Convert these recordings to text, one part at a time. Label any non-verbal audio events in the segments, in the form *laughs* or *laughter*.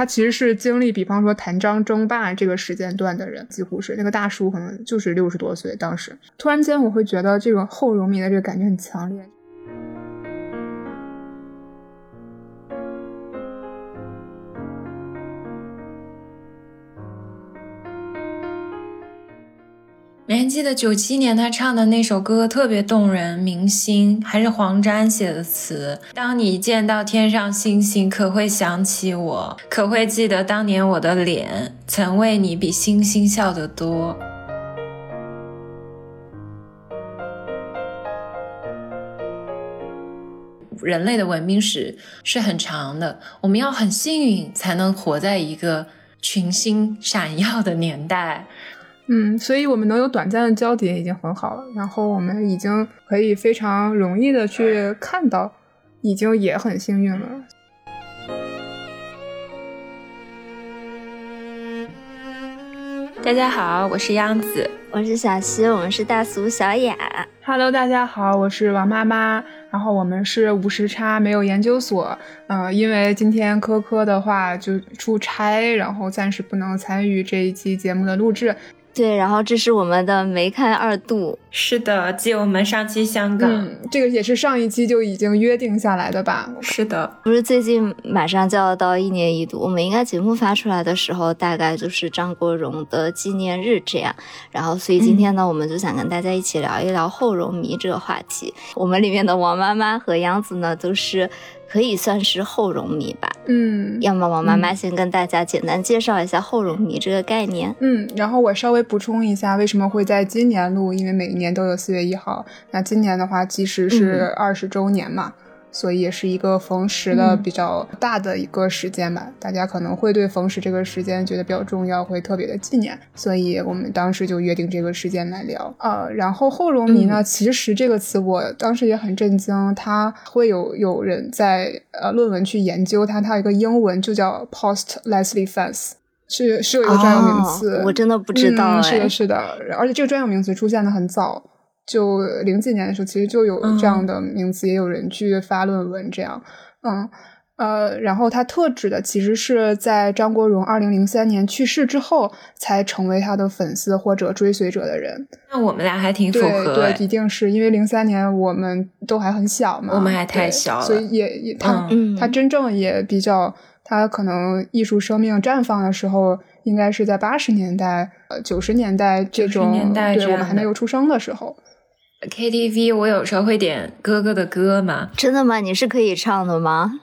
他其实是经历，比方说谭张争霸这个时间段的人，几乎是那个大叔可能就是六十多岁。当时突然间，我会觉得这个后荣民的这个感觉很强烈。记得九七年他唱的那首歌特别动人，明星还是黄沾写的词。当你见到天上星星，可会想起我？可会记得当年我的脸曾为你比星星笑得多？人类的文明史是很长的，我们要很幸运才能活在一个群星闪耀的年代。嗯，所以我们能有短暂的交叠已经很好了，然后我们已经可以非常容易的去看到，已经也很幸运了。大家好，我是央子，我是小溪，我们是大俗小雅。Hello，大家好，我是王妈妈，然后我们是无时差，没有研究所。嗯，因为今天科科的话就出差，然后暂时不能参与这一期节目的录制。对，然后这是我们的梅开二度，是的，继我们上期香港，这个也是上一期就已经约定下来的吧？是的，不是最近马上就要到一年一度，我们应该节目发出来的时候，大概就是张国荣的纪念日这样。然后，所以今天呢，我们就想跟大家一起聊一聊后荣迷这个话题。我们里面的王妈妈和杨子呢，都是。可以算是后荣迷吧，嗯，要么王妈妈先跟大家简单介绍一下后荣迷这个概念，嗯，然后我稍微补充一下为什么会在今年录，因为每一年都有四月一号，那今年的话其实是二十周年嘛。所以也是一个逢十的比较大的一个时间吧，大家可能会对逢十这个时间觉得比较重要，会特别的纪念。所以我们当时就约定这个时间来聊呃。然后后龙迷呢，其实这个词我当时也很震惊，它会有有人在呃论文去研究它，它有一个英文就叫 post Leslie fans，是是有一个专有名词，我真的不知道，是的，是的，而且这个专有名词出现的很早。就零几年的时候，其实就有这样的名词，也有人去发论文这样，嗯呃，然后他特指的其实是在张国荣二零零三年去世之后，才成为他的粉丝或者追随者的人。那我们俩还挺符合，对，一定是因为零三年我们都还很小嘛，我们还太小了，所以也也他他真正也比较，他可能艺术生命绽放的时候，应该是在八十年代、呃九十年代这种，年代对我们还没有出生的时候。KTV，我有时候会点哥哥的歌嘛？真的吗？你是可以唱的吗？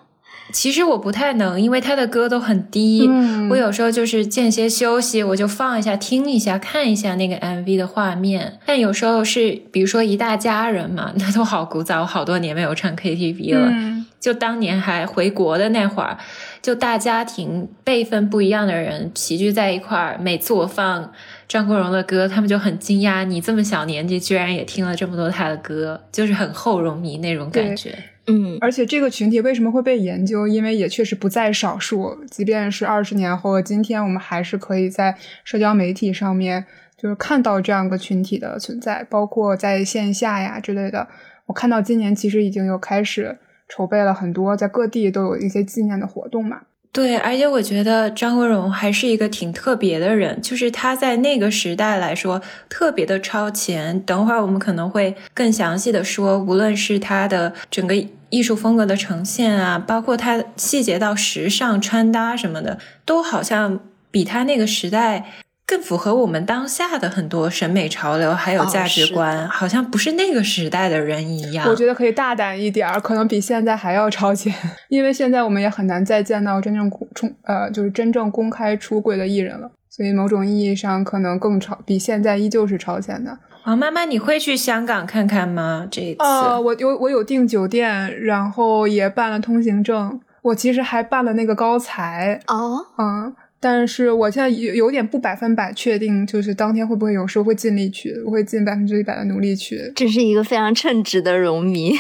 其实我不太能，因为他的歌都很低。我有时候就是间歇休息，我就放一下，听一下，看一下那个 MV 的画面。但有时候是，比如说一大家人嘛，*laughs* 那都好古早，我好多年没有唱 KTV 了。就当年还回国的那会儿，就大家庭辈分不一样的人齐聚在一块儿，每次我放。张国荣的歌，他们就很惊讶，你这么小年纪居然也听了这么多他的歌，就是很后荣迷那种感觉。嗯，而且这个群体为什么会被研究？因为也确实不在少数。即便是二十年后，今天我们还是可以在社交媒体上面就是看到这样一个群体的存在，包括在线下呀之类的。我看到今年其实已经有开始筹备了很多，在各地都有一些纪念的活动嘛。对，而且我觉得张国荣还是一个挺特别的人，就是他在那个时代来说特别的超前。等会儿我们可能会更详细的说，无论是他的整个艺术风格的呈现啊，包括他细节到时尚穿搭什么的，都好像比他那个时代。更符合我们当下的很多审美潮流，还有价值观，好像不是那个时代的人一样。我觉得可以大胆一点儿，可能比现在还要超前，*laughs* 因为现在我们也很难再见到真正公冲呃，就是真正公开出柜的艺人了。所以某种意义上，可能更超，比现在依旧是超前的。王妈妈，你会去香港看看吗？这一次，呃，我有我有订酒店，然后也办了通行证，我其实还办了那个高才哦，嗯。但是我现在有有点不百分百确定，就是当天会不会有时候会尽力去，我会尽百分之一百的努力去。这是一个非常称职的荣迷，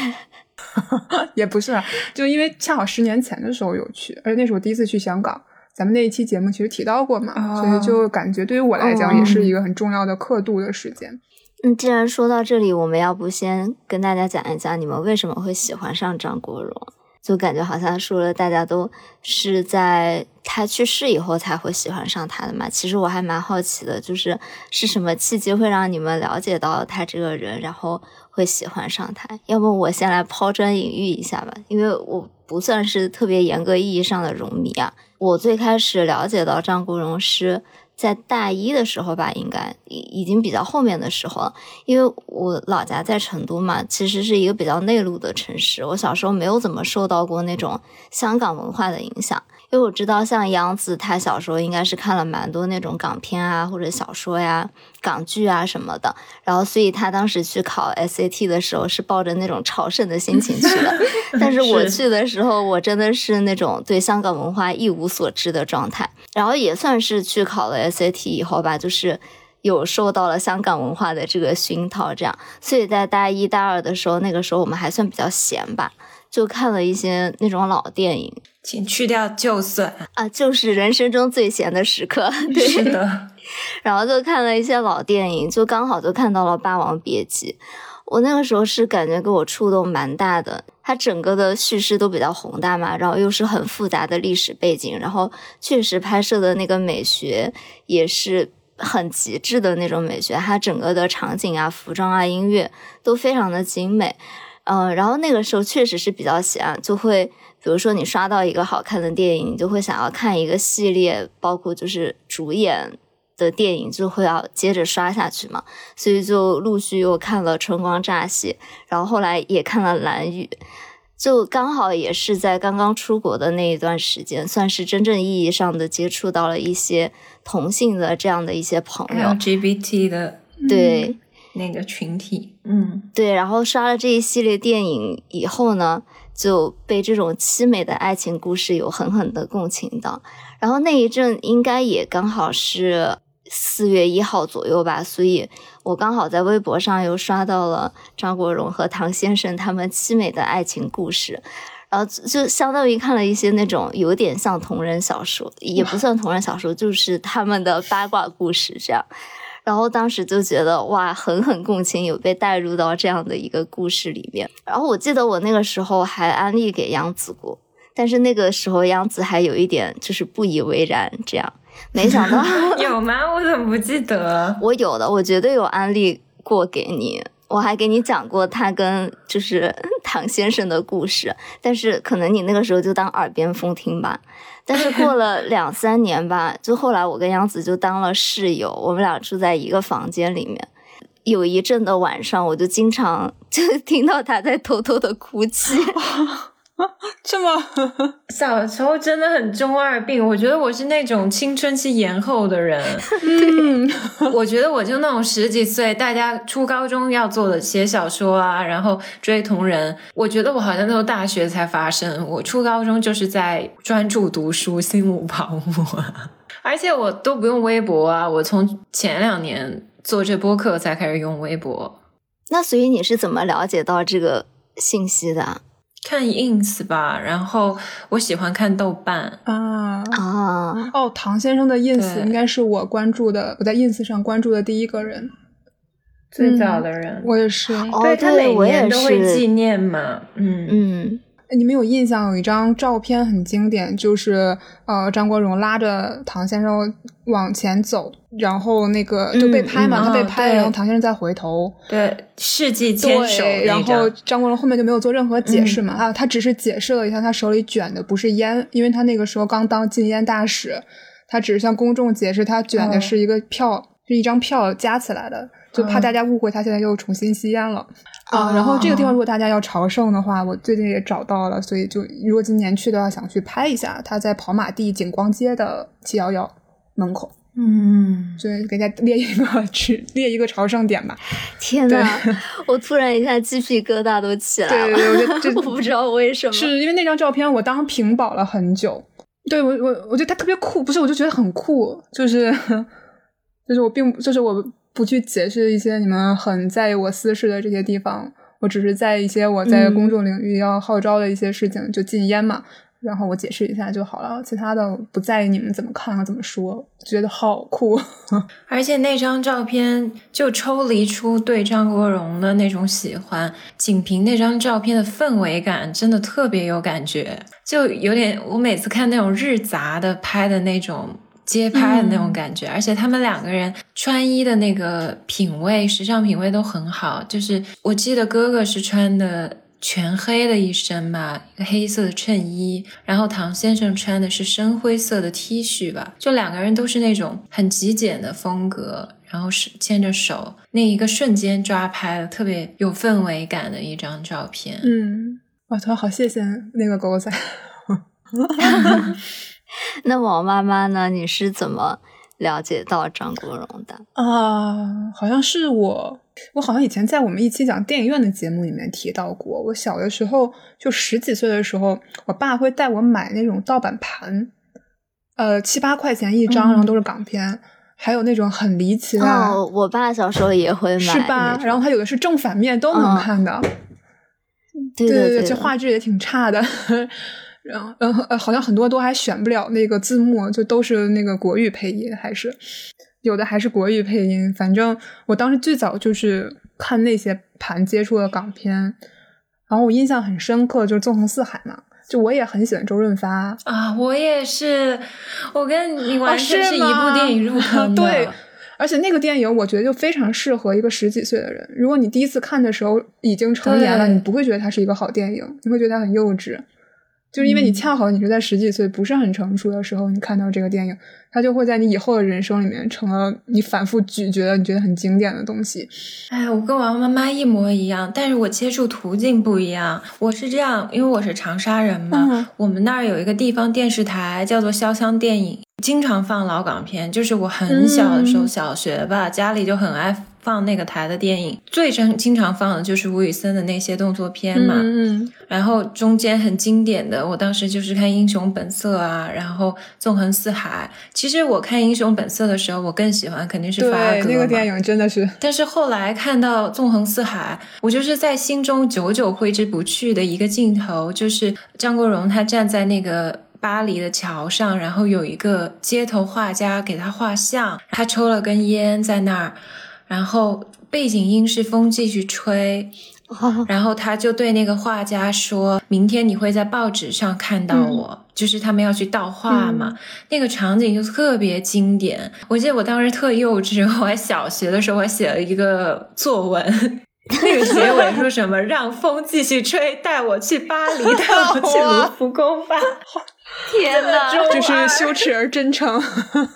*laughs* 也不是，就因为恰好十年前的时候有去，而且那是我第一次去香港，咱们那一期节目其实提到过嘛，所以就感觉对于我来讲也是一个很重要的刻度的时间。嗯，既然说到这里，我们要不先跟大家讲一讲你们为什么会喜欢上张国荣？就感觉好像说了，大家都是在他去世以后才会喜欢上他的嘛？其实我还蛮好奇的，就是是什么契机会让你们了解到他这个人，然后会喜欢上他？要不我先来抛砖引玉一下吧，因为我不算是特别严格意义上的荣迷啊。我最开始了解到张国荣是在大一的时候吧，应该已已经比较后面的时候了，因为我老家在成都嘛，其实是一个比较内陆的城市，我小时候没有怎么受到过那种香港文化的影响。因为我知道，像杨紫，她小时候应该是看了蛮多那种港片啊，或者小说呀、港剧啊什么的，然后所以她当时去考 SAT 的时候是抱着那种朝圣的心情去的。*laughs* 但是我去的时候，我真的是那种对香港文化一无所知的状态，然后也算是去考了 SAT 以后吧，就是有受到了香港文化的这个熏陶，这样，所以在大一大二的时候，那个时候我们还算比较闲吧。就看了一些那种老电影，请去掉就算啊，就是人生中最闲的时刻。对，是的。*laughs* 然后就看了一些老电影，就刚好就看到了《霸王别姬》。我那个时候是感觉给我触动蛮大的，它整个的叙事都比较宏大嘛，然后又是很复杂的历史背景，然后确实拍摄的那个美学也是很极致的那种美学，它整个的场景啊、服装啊、音乐都非常的精美。嗯，然后那个时候确实是比较闲，就会比如说你刷到一个好看的电影，你就会想要看一个系列，包括就是主演的电影，就会要接着刷下去嘛。所以就陆续又看了《春光乍泄》，然后后来也看了《蓝雨》，就刚好也是在刚刚出国的那一段时间，算是真正意义上的接触到了一些同性的这样的一些朋友，LGBT 的对。那个群体，嗯，对，然后刷了这一系列电影以后呢，就被这种凄美的爱情故事有狠狠的共情到。然后那一阵应该也刚好是四月一号左右吧，所以我刚好在微博上又刷到了张国荣和唐先生他们凄美的爱情故事，然后就相当于看了一些那种有点像同人小说，也不 *laughs* 算同人小说，就是他们的八卦故事这样。然后当时就觉得哇，狠狠共情，有被带入到这样的一个故事里面。然后我记得我那个时候还安利给杨子过，但是那个时候杨子还有一点就是不以为然，这样没想到 *laughs* *laughs* 有吗？我怎么不记得？我有的，我绝对有安利过给你。我还给你讲过他跟就是 *laughs* 唐先生的故事，但是可能你那个时候就当耳边风听吧。但是过了两三年吧，*laughs* 就后来我跟杨子就当了室友，我们俩住在一个房间里面。有一阵的晚上，我就经常就听到他在偷偷的哭泣。*laughs* *laughs* 这么小时候真的很中二病，我觉得我是那种青春期延后的人。*laughs* 嗯，我觉得我就那种十几岁，大家初高中要做的写小说啊，然后追同人。我觉得我好像都大学才发生，我初高中就是在专注读书，心无旁骛，而且我都不用微博啊。我从前两年做这播客才开始用微博。那所以你是怎么了解到这个信息的？看 ins 吧，然后我喜欢看豆瓣啊啊哦，唐先生的 ins 应该是我关注的，我在 ins 上关注的第一个人，最早的人，我也是，对他每年都会纪念嘛，嗯嗯。你们有印象有一张照片很经典，就是呃张国荣拉着唐先生往前走，然后那个就被拍嘛，他被拍，然后唐先生再回头，对，世纪牵手，然后张。国荣后面就没有做任何解释嘛，啊，他只是解释了一下他手里卷的不是烟，因为他那个时候刚当禁烟大使，他只是向公众解释他卷的是一个票，是一张票加起来的。就怕大家误会，他现在又重新吸烟了啊！然后这个地方，如果大家要朝圣的话，我最近也找到了，所以就如果今年去的话，想去拍一下。他在跑马地景光街的七幺幺门口，嗯，所以给大家列一个去列一个朝圣点吧。天呐，*laughs* 我突然一下鸡皮疙瘩都起来了。对对对，*laughs* 我不知道为什么，是因为那张照片我当屏保了很久。对我，我我觉得他特别酷，不是，我就觉得很酷，就是 *laughs* 就是我并就是我。不去解释一些你们很在意我私事的这些地方，我只是在一些我在公众领域要号召的一些事情，就禁烟嘛。然后我解释一下就好了，其他的不在意你们怎么看和怎么说，觉得好酷。*laughs* 而且那张照片就抽离出对张国荣的那种喜欢，仅凭那张照片的氛围感，真的特别有感觉，就有点我每次看那种日杂的拍的那种街拍的那种感觉，而且他们两个人穿衣的那个品味、时尚品味都很好，就是我记得哥哥是穿的。全黑的一身吧，一个黑色的衬衣，然后唐先生穿的是深灰色的 T 恤吧，就两个人都是那种很极简的风格，然后是牵着手，那一个瞬间抓拍的特别有氛围感的一张照片。嗯，哇，他好谢谢那个狗狗仔。*laughs* *laughs* *laughs* *laughs* 那王妈妈呢？你是怎么了解到张国荣的？啊，好像是我。我好像以前在我们一期讲电影院的节目里面提到过，我小的时候就十几岁的时候，我爸会带我买那种盗版盘，呃，七八块钱一张，然后都是港片，还有那种很离奇的。哦，我爸小时候也会买，是吧？然后他有的是正反面都能看的，对对对，这画质也挺差的。然后，呃呃，好像很多都还选不了那个字幕，就都是那个国语配音，还是。有的还是国语配音，反正我当时最早就是看那些盘接触的港片，然后我印象很深刻，就是《纵横四海》嘛，就我也很喜欢周润发啊，我也是，我跟你完全是一部电影入坑的，*laughs* 对，而且那个电影我觉得就非常适合一个十几岁的人，如果你第一次看的时候已经成年了，你不会觉得它是一个好电影，你会觉得它很幼稚。就是因为你恰好你是在十几岁不是很成熟的时候，你看到这个电影，它就会在你以后的人生里面成了你反复咀嚼的、你觉得很经典的东西。哎，我跟王妈妈一模一样，但是我接触途径不一样。我是这样，因为我是长沙人嘛，我们那儿有一个地方电视台叫做潇湘电影，经常放老港片。就是我很小的时候，小学吧，家里就很爱。放那个台的电影，最常经常放的就是吴宇森的那些动作片嘛。嗯，然后中间很经典的，我当时就是看《英雄本色》啊，然后《纵横四海》。其实我看《英雄本色》的时候，我更喜欢肯定是发哥那个电影真的是。但是后来看到《纵横四海》，我就是在心中久久挥之不去的一个镜头，就是张国荣他站在那个巴黎的桥上，然后有一个街头画家给他画像，他抽了根烟在那儿。然后背景音是风继续吹，*laughs* 然后他就对那个画家说：“明天你会在报纸上看到我。”就是他们要去盗画嘛，那个场景就特别经典。我记得我当时特幼稚，*laughs* 我还小学的时候，我还写了一个作文，那个结尾说什么“ *laughs* 让风继续吹，带我去巴黎，带我去卢浮宫吧”。天呐，*laughs* 就是羞耻而真诚。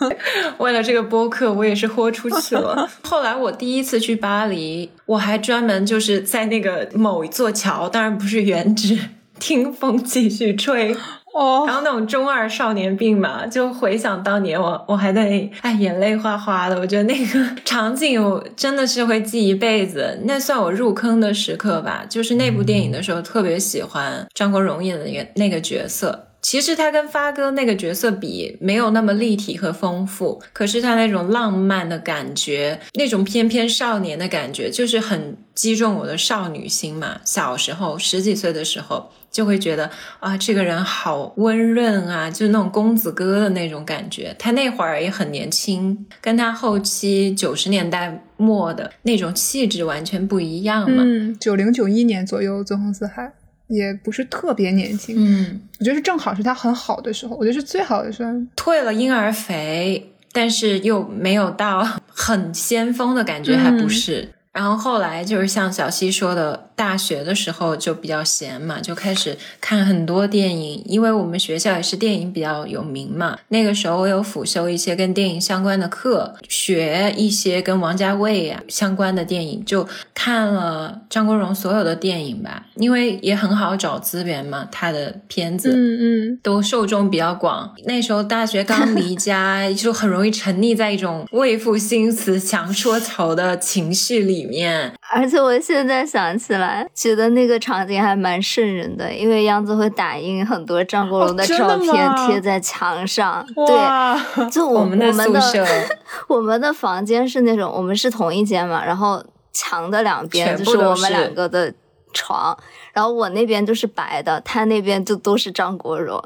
*laughs* 为了这个播客，我也是豁出去了。*laughs* 后来我第一次去巴黎，我还专门就是在那个某一座桥，当然不是原址，听风继续吹。哦，然后那种中二少年病嘛，就回想当年我，我还在哎眼泪哗哗的。我觉得那个场景我真的是会记一辈子，那算我入坑的时刻吧。就是那部电影的时候，特别喜欢张国荣演的那个那个角色。其实他跟发哥那个角色比，没有那么立体和丰富。可是他那种浪漫的感觉，那种翩翩少年的感觉，就是很击中我的少女心嘛。小时候十几岁的时候，就会觉得啊，这个人好温润啊，就是那种公子哥的那种感觉。他那会儿也很年轻，跟他后期九十年代末的那种气质完全不一样嘛。嗯，九零九一年左右，《纵横四海》。也不是特别年轻，嗯，我觉得是正好是他很好的时候，我觉得是最好的时候。退了婴儿肥，但是又没有到很先锋的感觉，还不是。然后后来就是像小溪说的。大学的时候就比较闲嘛，就开始看很多电影，因为我们学校也是电影比较有名嘛。那个时候我有辅修一些跟电影相关的课，学一些跟王家卫啊相关的电影，就看了张国荣所有的电影吧。因为也很好找资源嘛，他的片子，嗯嗯，都受众比较广。那时候大学刚离 *laughs* 家，就很容易沉溺在一种为赋新词强说愁的情绪里面。而且我现在想起来。觉得那个场景还蛮瘆人的，因为杨子会打印很多张国荣的照片贴在墙上。对，就我们的宿舍，*laughs* 我们的房间是那种，我们是同一间嘛，然后墙的两边就是我们两个的床，然后我那边就是白的，他那边就都是张国荣。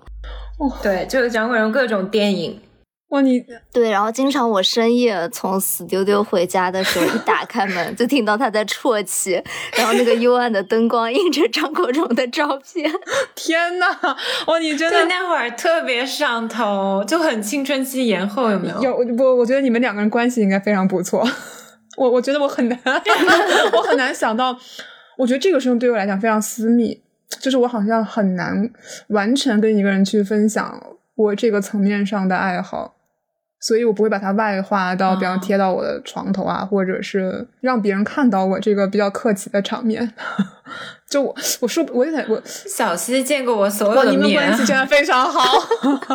对，就是张国荣各种电影。哇，你对，然后经常我深夜从死丢丢回家的时候，一打开门就听到他在啜泣，然后那个幽暗的灯光映着张国荣的照片。*laughs* 天呐，哇，你真的那会儿特别上头，就很青春期延后，有没有？有我？我觉得你们两个人关系应该非常不错。*laughs* 我我觉得我很难，*laughs* 我很难想到。我觉得这个事情对我来讲非常私密，就是我好像很难完全跟一个人去分享我这个层面上的爱好。所以我不会把它外化到，比方贴到我的床头啊，或者是让别人看到我这个比较客气的场面。*laughs* 就我，我说，我有点，我小溪见过我所有的面，你们关系真的非常好。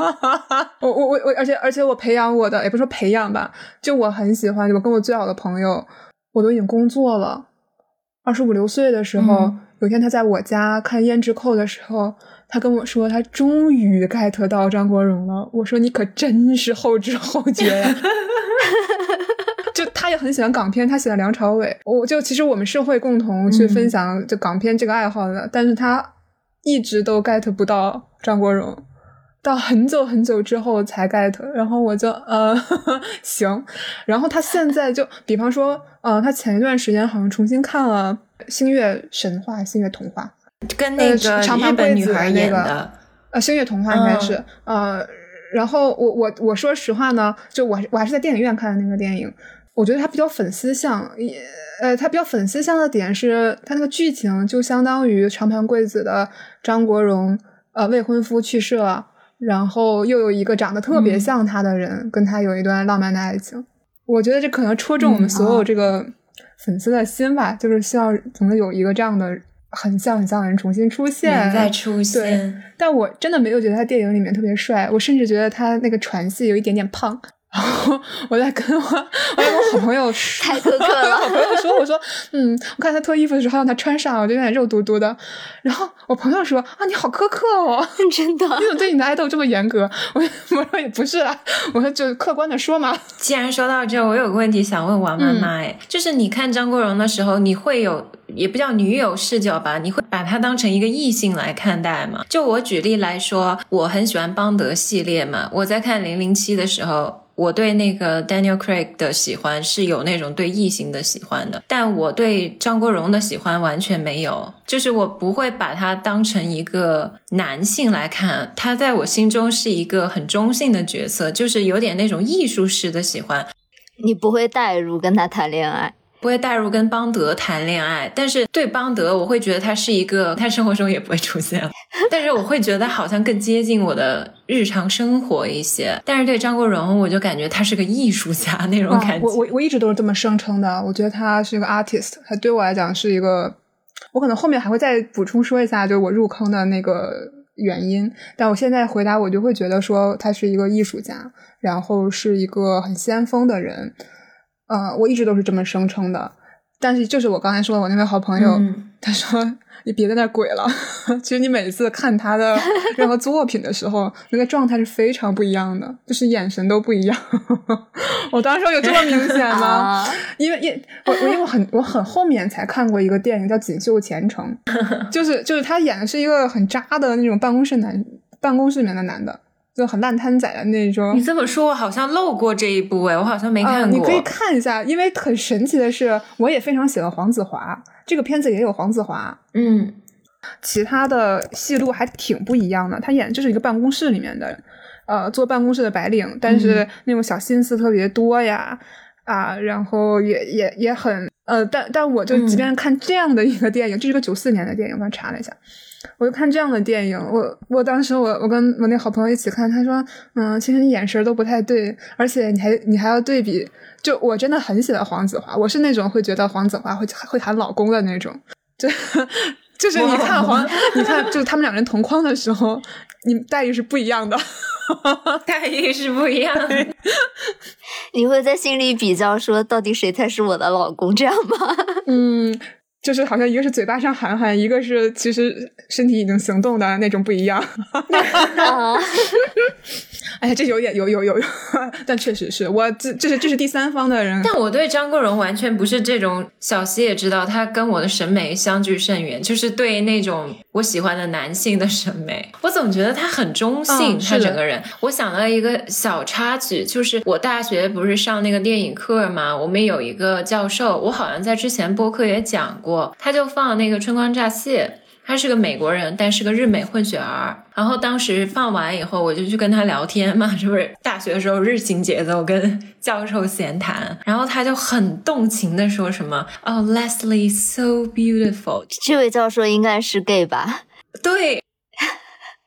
*laughs* 我我我我，而且而且我培养我的，也不是说培养吧，就我很喜欢，我跟我最好的朋友，我都已经工作了，二十五六岁的时候，有一天他在我家看《胭脂扣》的时候。他跟我说，他终于 get 到张国荣了。我说你可真是后知后觉呀！*laughs* 就他也很喜欢港片，他喜欢梁朝伟。我就其实我们是会共同去分享就港片这个爱好的，但是他一直都 get 不到张国荣，到很久很久之后才 get。然后我就呃 *laughs* 行，然后他现在就比方说，呃，他前一段时间好像重新看了《星月神话》《星月童话》。跟那个长日本女孩演的，呃，星月童话应该是，呃，然后我我我说实话呢，就我我还是在电影院看的那个电影，我觉得它比较粉丝向，也呃，它比较粉丝向的点是，它那个剧情就相当于长盘贵子的张国荣，呃，未婚夫去世了，然后又有一个长得特别像他的人跟他有一段浪漫的爱情，我觉得这可能戳中我们所有这个粉丝的心吧，就是希望总能有一个这样的。很像很像的人重新出现，再出现。对，但我真的没有觉得他电影里面特别帅，我甚至觉得他那个船戏有一点点胖。然 *laughs* 后我在跟我，*laughs* 我在跟我好朋友 *laughs* 太苛刻了。好朋友说，我说，嗯，我看他脱衣服的时候，让他穿上，我就有点肉嘟嘟的。然后我朋友说，啊，你好苛刻哦，真的，你怎么对你的爱豆这么严格？我我说也不是啊，我说就客观的说嘛。既然说到这，我有个问题想问王妈妈，哎，就是你看张国荣的时候，你会有也不叫女友视角吧？你会把他当成一个异性来看待吗？就我举例来说，我很喜欢邦德系列嘛，我在看零零七的时候。我对那个 Daniel Craig 的喜欢是有那种对异性的喜欢的，但我对张国荣的喜欢完全没有，就是我不会把他当成一个男性来看，他在我心中是一个很中性的角色，就是有点那种艺术式的喜欢。你不会代入跟他谈恋爱。不会带入跟邦德谈恋爱，但是对邦德，我会觉得他是一个，他生活中也不会出现，*laughs* 但是我会觉得好像更接近我的日常生活一些。但是对张国荣，我就感觉他是个艺术家那种感觉。我我我一直都是这么声称的，我觉得他是一个 artist，他对我来讲是一个，我可能后面还会再补充说一下，就是我入坑的那个原因。但我现在回答，我就会觉得说他是一个艺术家，然后是一个很先锋的人。呃，我一直都是这么声称的，但是就是我刚才说的，我那位好朋友，*laughs* 他说你别在那鬼了。*laughs* 其实你每次看他的任何作品的时候，那个状态是非常不一样的，就是眼神都不一样。*laughs* 我当时说有这么明显吗？因为因我我因为我很我很后面才看过一个电影叫《锦绣前程》，就是就是他演的是一个很渣的那种办公室男，办公室里面的男的。就很烂摊仔的那种。你这么说，我好像漏过这一部哎，我好像没看过。你可以看一下，因为很神奇的是，我也非常喜欢黄子华。这个片子也有黄子华，嗯，其他的戏路还挺不一样的。他演的就是一个办公室里面的，呃，坐办公室的白领，但是那种小心思特别多呀，啊，然后也也也很，呃，但但我就即便看这样的一个电影，这是个九四年的电影，我查了一下。我就看这样的电影，我我当时我我跟我那好朋友一起看，他说，嗯，其实你眼神都不太对，而且你还你还要对比，就我真的很喜欢黄子华，我是那种会觉得黄子华会会喊老公的那种，就就是你看黄，你看就是他们两人同框的时候，你待遇是不一样的，*laughs* 待遇是不一样的，你会在心里比较说，到底谁才是我的老公，这样吗？*laughs* 嗯。就是好像一个是嘴巴上喊喊，一个是其实身体已经行动的那种不一样。*laughs* *laughs* 哎，这有点有有有有，*laughs* 但确实是我这这是这是第三方的人。但我对张国荣完全不是这种，小溪也知道，他跟我的审美相距甚远，就是对那种我喜欢的男性的审美，我总觉得他很中性，他整个人。我想到一个小插曲，就是我大学不是上那个电影课嘛，我们有一个教授，我好像在之前播客也讲过，他就放那个《春光乍泄》。他是个美国人，但是个日美混血儿。然后当时放完以后，我就去跟他聊天嘛，是不是？大学的时候日行节奏，跟教授闲谈。然后他就很动情的说什么：“哦，Leslie so beautiful。”这位教授应该是 gay 吧？对。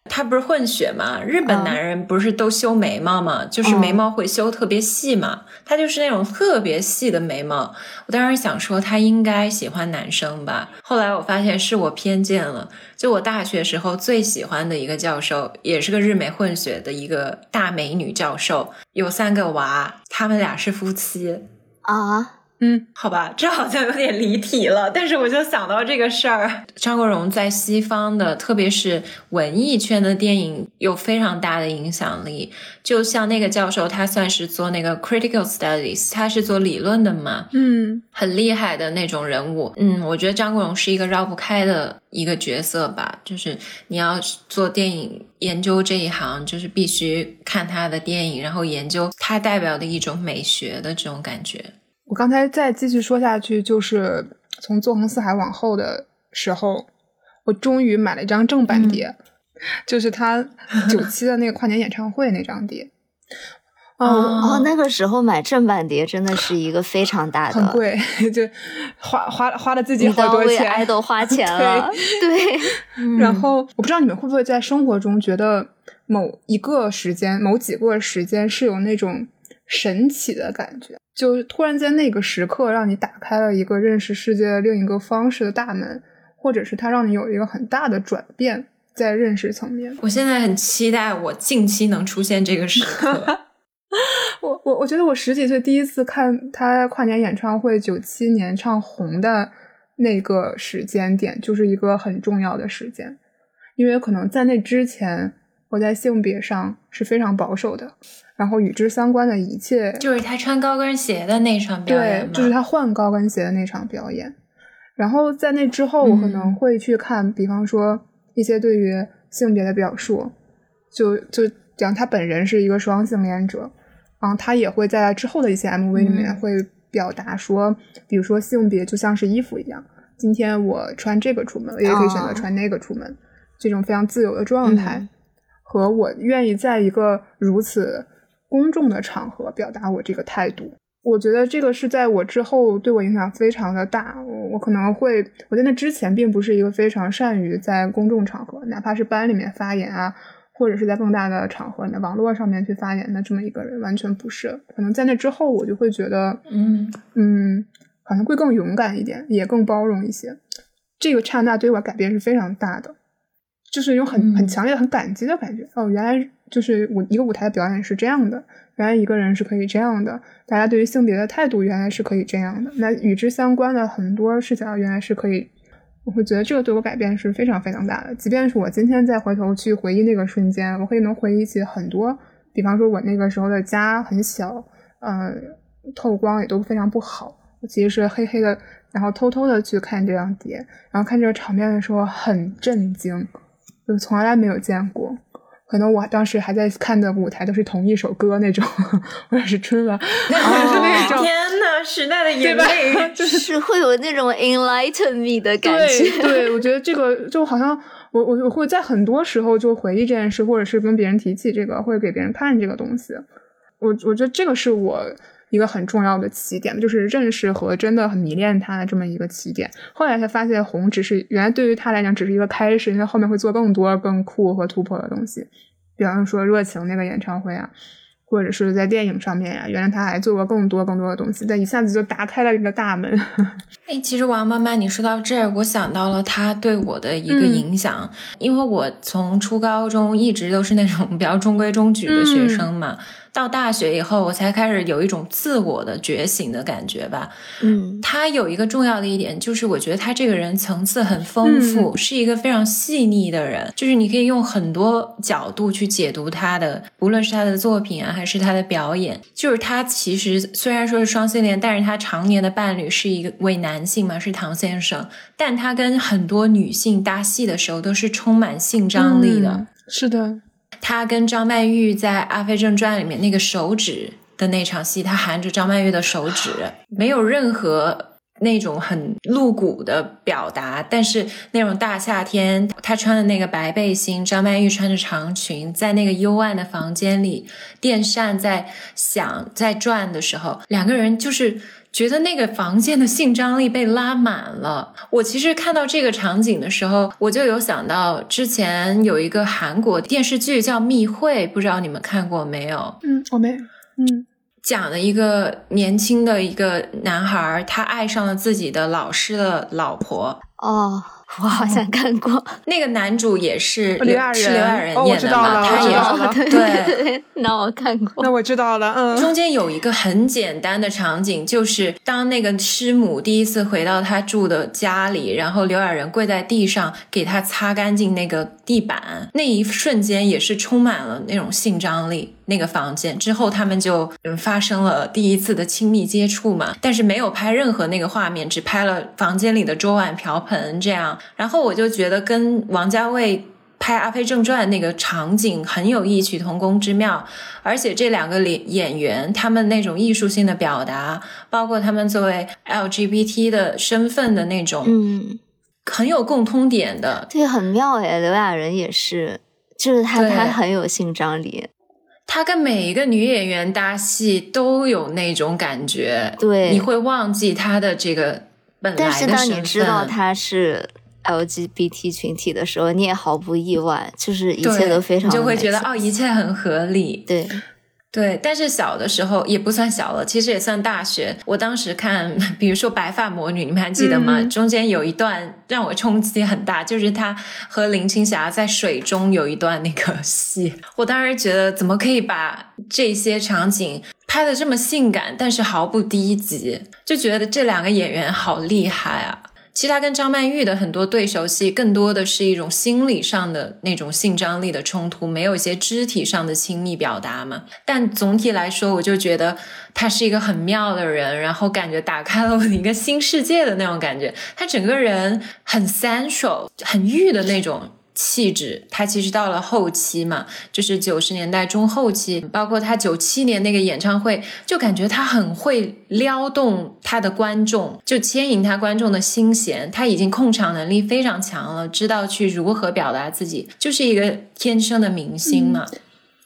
他不是混血嘛？日本男人不是都修眉毛嘛？就是眉毛会修特别细嘛？他就是那种特别细的眉毛。我当时想说他应该喜欢男生吧，后来我发现是我偏见了。就我大学时候最喜欢的一个教授，也是个日美混血的一个大美女教授，有三个娃，他们俩是夫妻啊。嗯，好吧，这好像有点离题了，但是我就想到这个事儿。张国荣在西方的，特别是文艺圈的电影有非常大的影响力。就像那个教授，他算是做那个 critical studies，他是做理论的嘛，嗯，很厉害的那种人物。嗯，我觉得张国荣是一个绕不开的一个角色吧。就是你要做电影研究这一行，就是必须看他的电影，然后研究他代表的一种美学的这种感觉。我刚才再继续说下去，就是从《纵横四海》往后的时候，我终于买了一张正版碟，就是他 *laughs* 九七的那个跨年演唱会那张碟。哦哦，那个时候买正版碟真的是一个非常大的，很贵，*laughs* 就花花花了自己好多钱，爱豆花钱了。对，*laughs* 然后我不知道你们会不会在生活中觉得某一个时间、某几个时间是有那种。神奇的感觉，就突然间那个时刻让你打开了一个认识世界另一个方式的大门，或者是它让你有一个很大的转变在认识层面。我现在很期待我近期能出现这个时刻。*laughs* 我我我觉得我十几岁第一次看他跨年演唱会，九七年唱红的那个时间点，就是一个很重要的时间，因为可能在那之前。我在性别上是非常保守的，然后与之相关的一切，就是他穿高跟鞋的那场表演，对，就是他换高跟鞋的那场表演。然后在那之后，我可能会去看，比方说一些对于性别的表述，就就讲他本人是一个双性恋者，然后他也会在之后的一些 MV 里面会表达说，比如说性别就像是衣服一样，今天我穿这个出门，我也可以选择穿那个出门，这种非常自由的状态。和我愿意在一个如此公众的场合表达我这个态度，我觉得这个是在我之后对我影响非常的大。我我可能会，我在那之前并不是一个非常善于在公众场合，哪怕是班里面发言啊，或者是在更大的场合、那网络上面去发言的这么一个人，完全不是。可能在那之后，我就会觉得，嗯嗯，好像会更勇敢一点，也更包容一些。这个刹那对我改变是非常大的。就是一种很很强烈的、很感激的感觉。哦，原来就是舞一个舞台的表演是这样的，原来一个人是可以这样的，大家对于性别的态度原来是可以这样的。那与之相关的很多事情，原来是可以，我会觉得这个对我改变是非常非常大的。即便是我今天再回头去回忆那个瞬间，我可以能回忆起很多，比方说我那个时候的家很小，呃，透光也都非常不好，其实是黑黑的，然后偷偷的去看这张碟，然后看这个场面的时候很震惊。就从来没有见过，可能我当时还在看的舞台都是同一首歌那种，*laughs* 或者是春晚，*laughs* 是那种。天呐，时代的眼泪，*laughs* 就是会有那种 enlighten me 的感觉。对，我觉得这个就好像我我我会在很多时候就回忆这件事，或者是跟别人提起这个，或者给别人看这个东西。我我觉得这个是我。一个很重要的起点，就是认识和真的很迷恋他的这么一个起点。后来才发现，红只是原来对于他来讲只是一个开始，因为后面会做更多更酷和突破的东西。比方说热情那个演唱会啊，或者是在电影上面呀，原来他还做过更多更多的东西，但一下子就打开了一个大门。*laughs* 哎，其实王妈妈，你说到这儿，我想到了他对我的一个影响，因为我从初高中一直都是那种比较中规中矩的学生嘛。到大学以后，我才开始有一种自我的觉醒的感觉吧。嗯，他有一个重要的一点，就是我觉得他这个人层次很丰富，是一个非常细腻的人。就是你可以用很多角度去解读他的，无论是他的作品啊，还是他的表演。就是他其实虽然说是双性恋，但是他常年的伴侣是一位男性嘛，是唐先生。但他跟很多女性搭戏的时候，都是充满性张力的。是的。他跟张曼玉在《阿飞正传》里面那个手指的那场戏，他含着张曼玉的手指，没有任何那种很露骨的表达，但是那种大夏天，他穿的那个白背心，张曼玉穿着长裙，在那个幽暗的房间里，电扇在响在转的时候，两个人就是。觉得那个房间的性张力被拉满了。我其实看到这个场景的时候，我就有想到之前有一个韩国电视剧叫《密会》，不知道你们看过没有？嗯，我没。嗯，讲了一个年轻的一个男孩，他爱上了自己的老师的老婆。哦。*laughs* 我好像看过 *laughs* 那个男主也是刘亚仁，刘亚仁演的嘛，他也 *laughs* 对，那我看过，那我知道了。嗯，中间有一个很简单的场景，就是当那个师母第一次回到他住的家里，然后刘亚仁跪在地上给他擦干净那个地板，那一瞬间也是充满了那种性张力。那个房间之后，他们就发生了第一次的亲密接触嘛，但是没有拍任何那个画面，只拍了房间里的桌碗瓢盆这样。然后我就觉得跟王家卫拍《阿飞正传》那个场景很有异曲同工之妙，而且这两个演演员他们那种艺术性的表达，包括他们作为 LGBT 的身份的那种，嗯，很有共通点的。对，很妙哎，刘亚仁也是，就是他他很有性张力。他跟每一个女演员搭戏都有那种感觉，对，你会忘记他的这个本来的身份但是当你知道他是 LGBT 群体的时候，你也毫不意外，就是一切都非常，你就会觉得哦，一切很合理，对。对，但是小的时候也不算小了，其实也算大学。我当时看，比如说《白发魔女》，你们还记得吗？中间有一段让我冲击很大，就是她和林青霞在水中有一段那个戏。我当时觉得，怎么可以把这些场景拍的这么性感，但是毫不低级？就觉得这两个演员好厉害啊！其实他跟张曼玉的很多对手戏，更多的是一种心理上的那种性张力的冲突，没有一些肢体上的亲密表达嘛。但总体来说，我就觉得他是一个很妙的人，然后感觉打开了我一个新世界的那种感觉。他整个人很 sensual，很欲的那种。气质，他其实到了后期嘛，就是九十年代中后期，包括他九七年那个演唱会，就感觉他很会撩动他的观众，就牵引他观众的心弦。他已经控场能力非常强了，知道去如何表达自己，就是一个天生的明星嘛，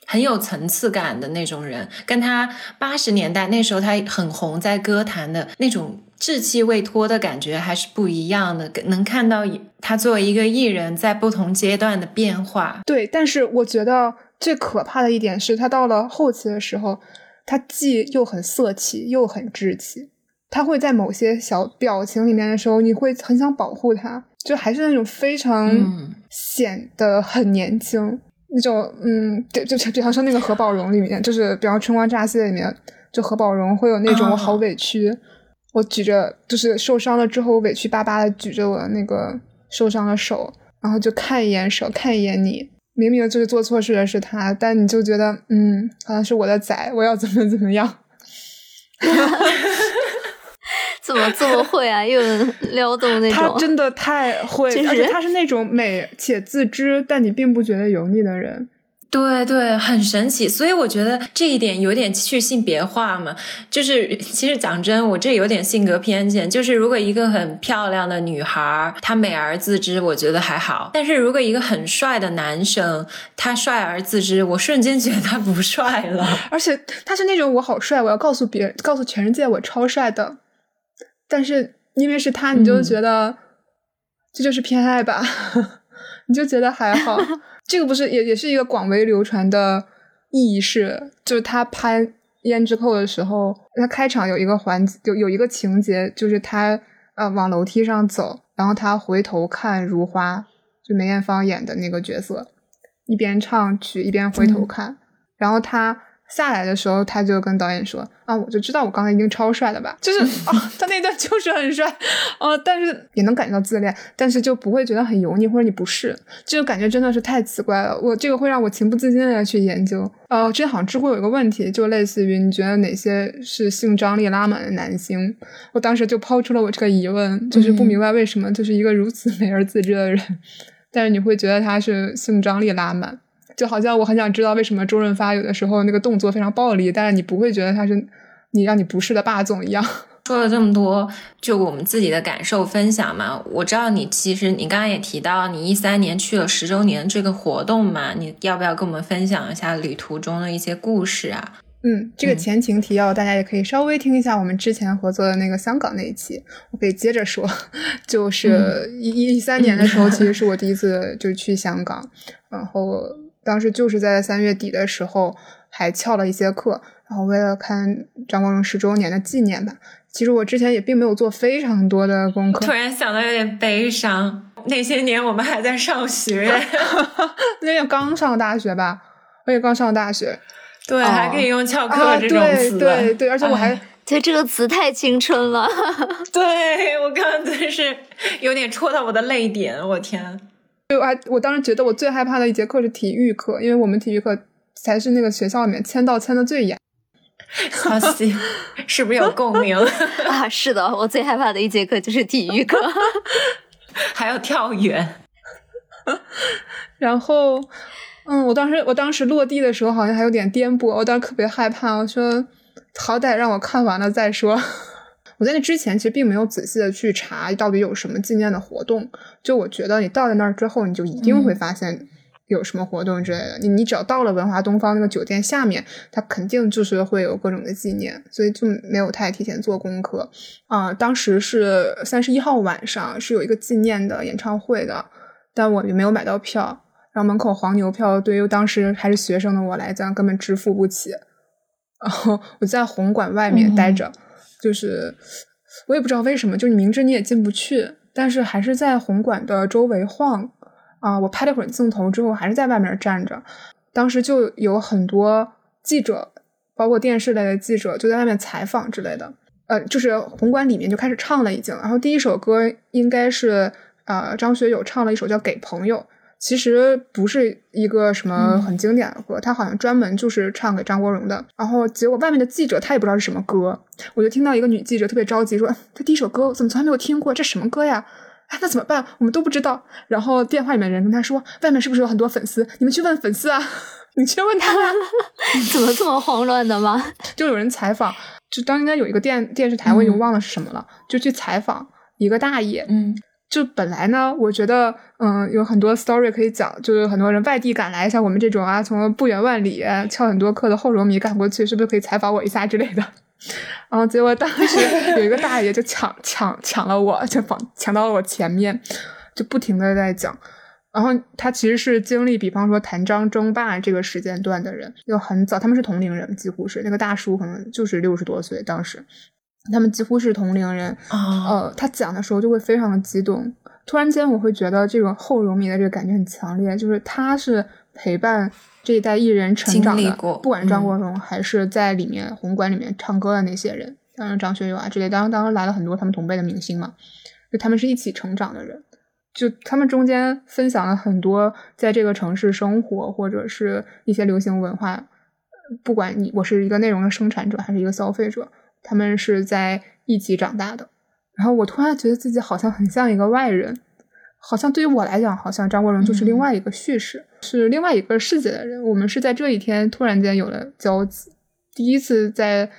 很有层次感的那种人。跟他八十年代那时候他很红，在歌坛的那种。稚气未脱的感觉还是不一样的，能看到他作为一个艺人，在不同阶段的变化。对，但是我觉得最可怕的一点是他到了后期的时候，他既又很色气，又很稚气。他会在某些小表情里面的时候，你会很想保护他，就还是那种非常显得很年轻那种。嗯，就就比方说那个何宝荣里面，就是比方《春光乍泄》里面，就何宝荣会有那种好委屈。我举着，就是受伤了之后我委屈巴巴的举着我那个受伤的手，然后就看一眼手，看一眼你，明明就是做错事的是他，但你就觉得，嗯，好像是我的崽，我要怎么怎么样？*laughs* 怎么这么会啊？又撩动那种？他真的太会，而且他是那种美且自知，但你并不觉得油腻的人。对对，很神奇，所以我觉得这一点有点去性别化嘛。就是其实讲真，我这有点性格偏见。就是如果一个很漂亮的女孩，她美而自知，我觉得还好；但是如果一个很帅的男生，他帅而自知，我瞬间觉得他不帅了。*laughs* 而且他是那种我好帅，我要告诉别人，告诉全世界我超帅的。但是因为是他，你就觉得这就是偏爱吧？*laughs* 你就觉得还好。*laughs* 这个不是也也是一个广为流传的轶事，就是他拍《胭脂扣》的时候，他开场有一个环节有有一个情节，就是他呃往楼梯上走，然后他回头看如花，就梅艳芳演的那个角色，一边唱曲一边回头看，然后他下来的时候，他就跟导演说：“啊，我就知道我刚才一定超帅了吧？就是啊，*laughs* 他那段就是很帅啊，但是也能感觉到自恋，但是就不会觉得很油腻或者你不是，这个感觉真的是太奇怪了。我这个会让我情不自禁的去研究。呃，之前好像知乎有一个问题，就类似于你觉得哪些是性张力拉满的男星？我当时就抛出了我这个疑问，就是不明白为什么就是一个如此美而自知的人，*laughs* 但是你会觉得他是性张力拉满。”就好像我很想知道为什么周润发有的时候那个动作非常暴力，但是你不会觉得他是你让你不适的霸总一样。*laughs* 说了这么多，就我们自己的感受分享嘛。我知道你其实你刚刚也提到你一三年去了十周年这个活动嘛，你要不要跟我们分享一下旅途中的一些故事啊？嗯，这个前情提要大家也可以稍微听一下我们之前合作的那个香港那一期，我可以接着说，*laughs* 就是一一三年的时候，其实是我第一次就去香港，然后。当时就是在三月底的时候，还翘了一些课，然后为了看张国荣十周年的纪念吧。其实我之前也并没有做非常多的功课。突然想到有点悲伤，那些年我们还在上学，*laughs* 那也刚上大学吧，我也刚上大学，对，还可以用翘课这种词，对对，而且我还对这个词太青春了，*laughs* 对我刚刚真是有点戳到我的泪点，我天。我还我当时觉得我最害怕的一节课是体育课，因为我们体育课才是那个学校里面签到签的最严。好 *laughs* 西，是不是有共鸣 *laughs* 啊？是的，我最害怕的一节课就是体育课，*laughs* 还要跳远。然后，嗯，我当时我当时落地的时候好像还有点颠簸，我当时特别害怕，我说好歹让我看完了再说。我在那之前其实并没有仔细的去查到底有什么纪念的活动，就我觉得你到了那儿之后，你就一定会发现有什么活动之类的。你你只要到了文华东方那个酒店下面，它肯定就是会有各种的纪念，所以就没有太提前做功课啊。当时是三十一号晚上是有一个纪念的演唱会的，但我也没有买到票，然后门口黄牛票对于当时还是学生的我来讲根本支付不起，*laughs* 然后我在红馆外面待着。就是我也不知道为什么，就你明知你也进不去，但是还是在红馆的周围晃啊！我拍了会儿镜头之后，还是在外面站着。当时就有很多记者，包括电视类的记者，就在外面采访之类的。呃，就是红馆里面就开始唱了已经，然后第一首歌应该是呃张学友唱了一首叫《给朋友》。其实不是一个什么很经典的歌，他好像专门就是唱给张国荣的。然后结果外面的记者他也不知道是什么歌，我就听到一个女记者特别着急说：“他第一首歌怎么从来没有听过？这什么歌呀？哎，那怎么办？我们都不知道。”然后电话里面人跟他说：“外面是不是有很多粉丝？你们去问粉丝啊，*laughs* 你去问他。*laughs* ”怎么这么慌乱的吗？*laughs* 就有人采访，就当应该有一个电电视台，我已经忘了是什么了，就去采访一个大爷。嗯。就本来呢，我觉得，嗯，有很多 story 可以讲，就是很多人外地赶来，像我们这种啊，从不远万里翘很多课的后荣迷赶过去，是不是可以采访我一下之类的？然后结果当时有一个大爷就抢抢抢了我，就抢抢到了我前面，就不停的在讲。然后他其实是经历，比方说谭张争霸这个时间段的人，又很早，他们是同龄人，几乎是那个大叔可能就是六十多岁当时。他们几乎是同龄人，呃，他讲的时候就会非常的激动。突然间，我会觉得这个后荣迷的这个感觉很强烈，就是他是陪伴这一代艺人成长的，不管是张国荣还是在里面红馆里面唱歌的那些人，像张学友啊之类。当然，当然来了很多他们同辈的明星嘛，就他们是一起成长的人，就他们中间分享了很多在这个城市生活或者是一些流行文化。不管你我是一个内容的生产者还是一个消费者。他们是在一起长大的，然后我突然觉得自己好像很像一个外人，好像对于我来讲，好像张国荣就是另外一个叙事，是另外一个世界的人。我们是在这一天突然间有了交集，第一次在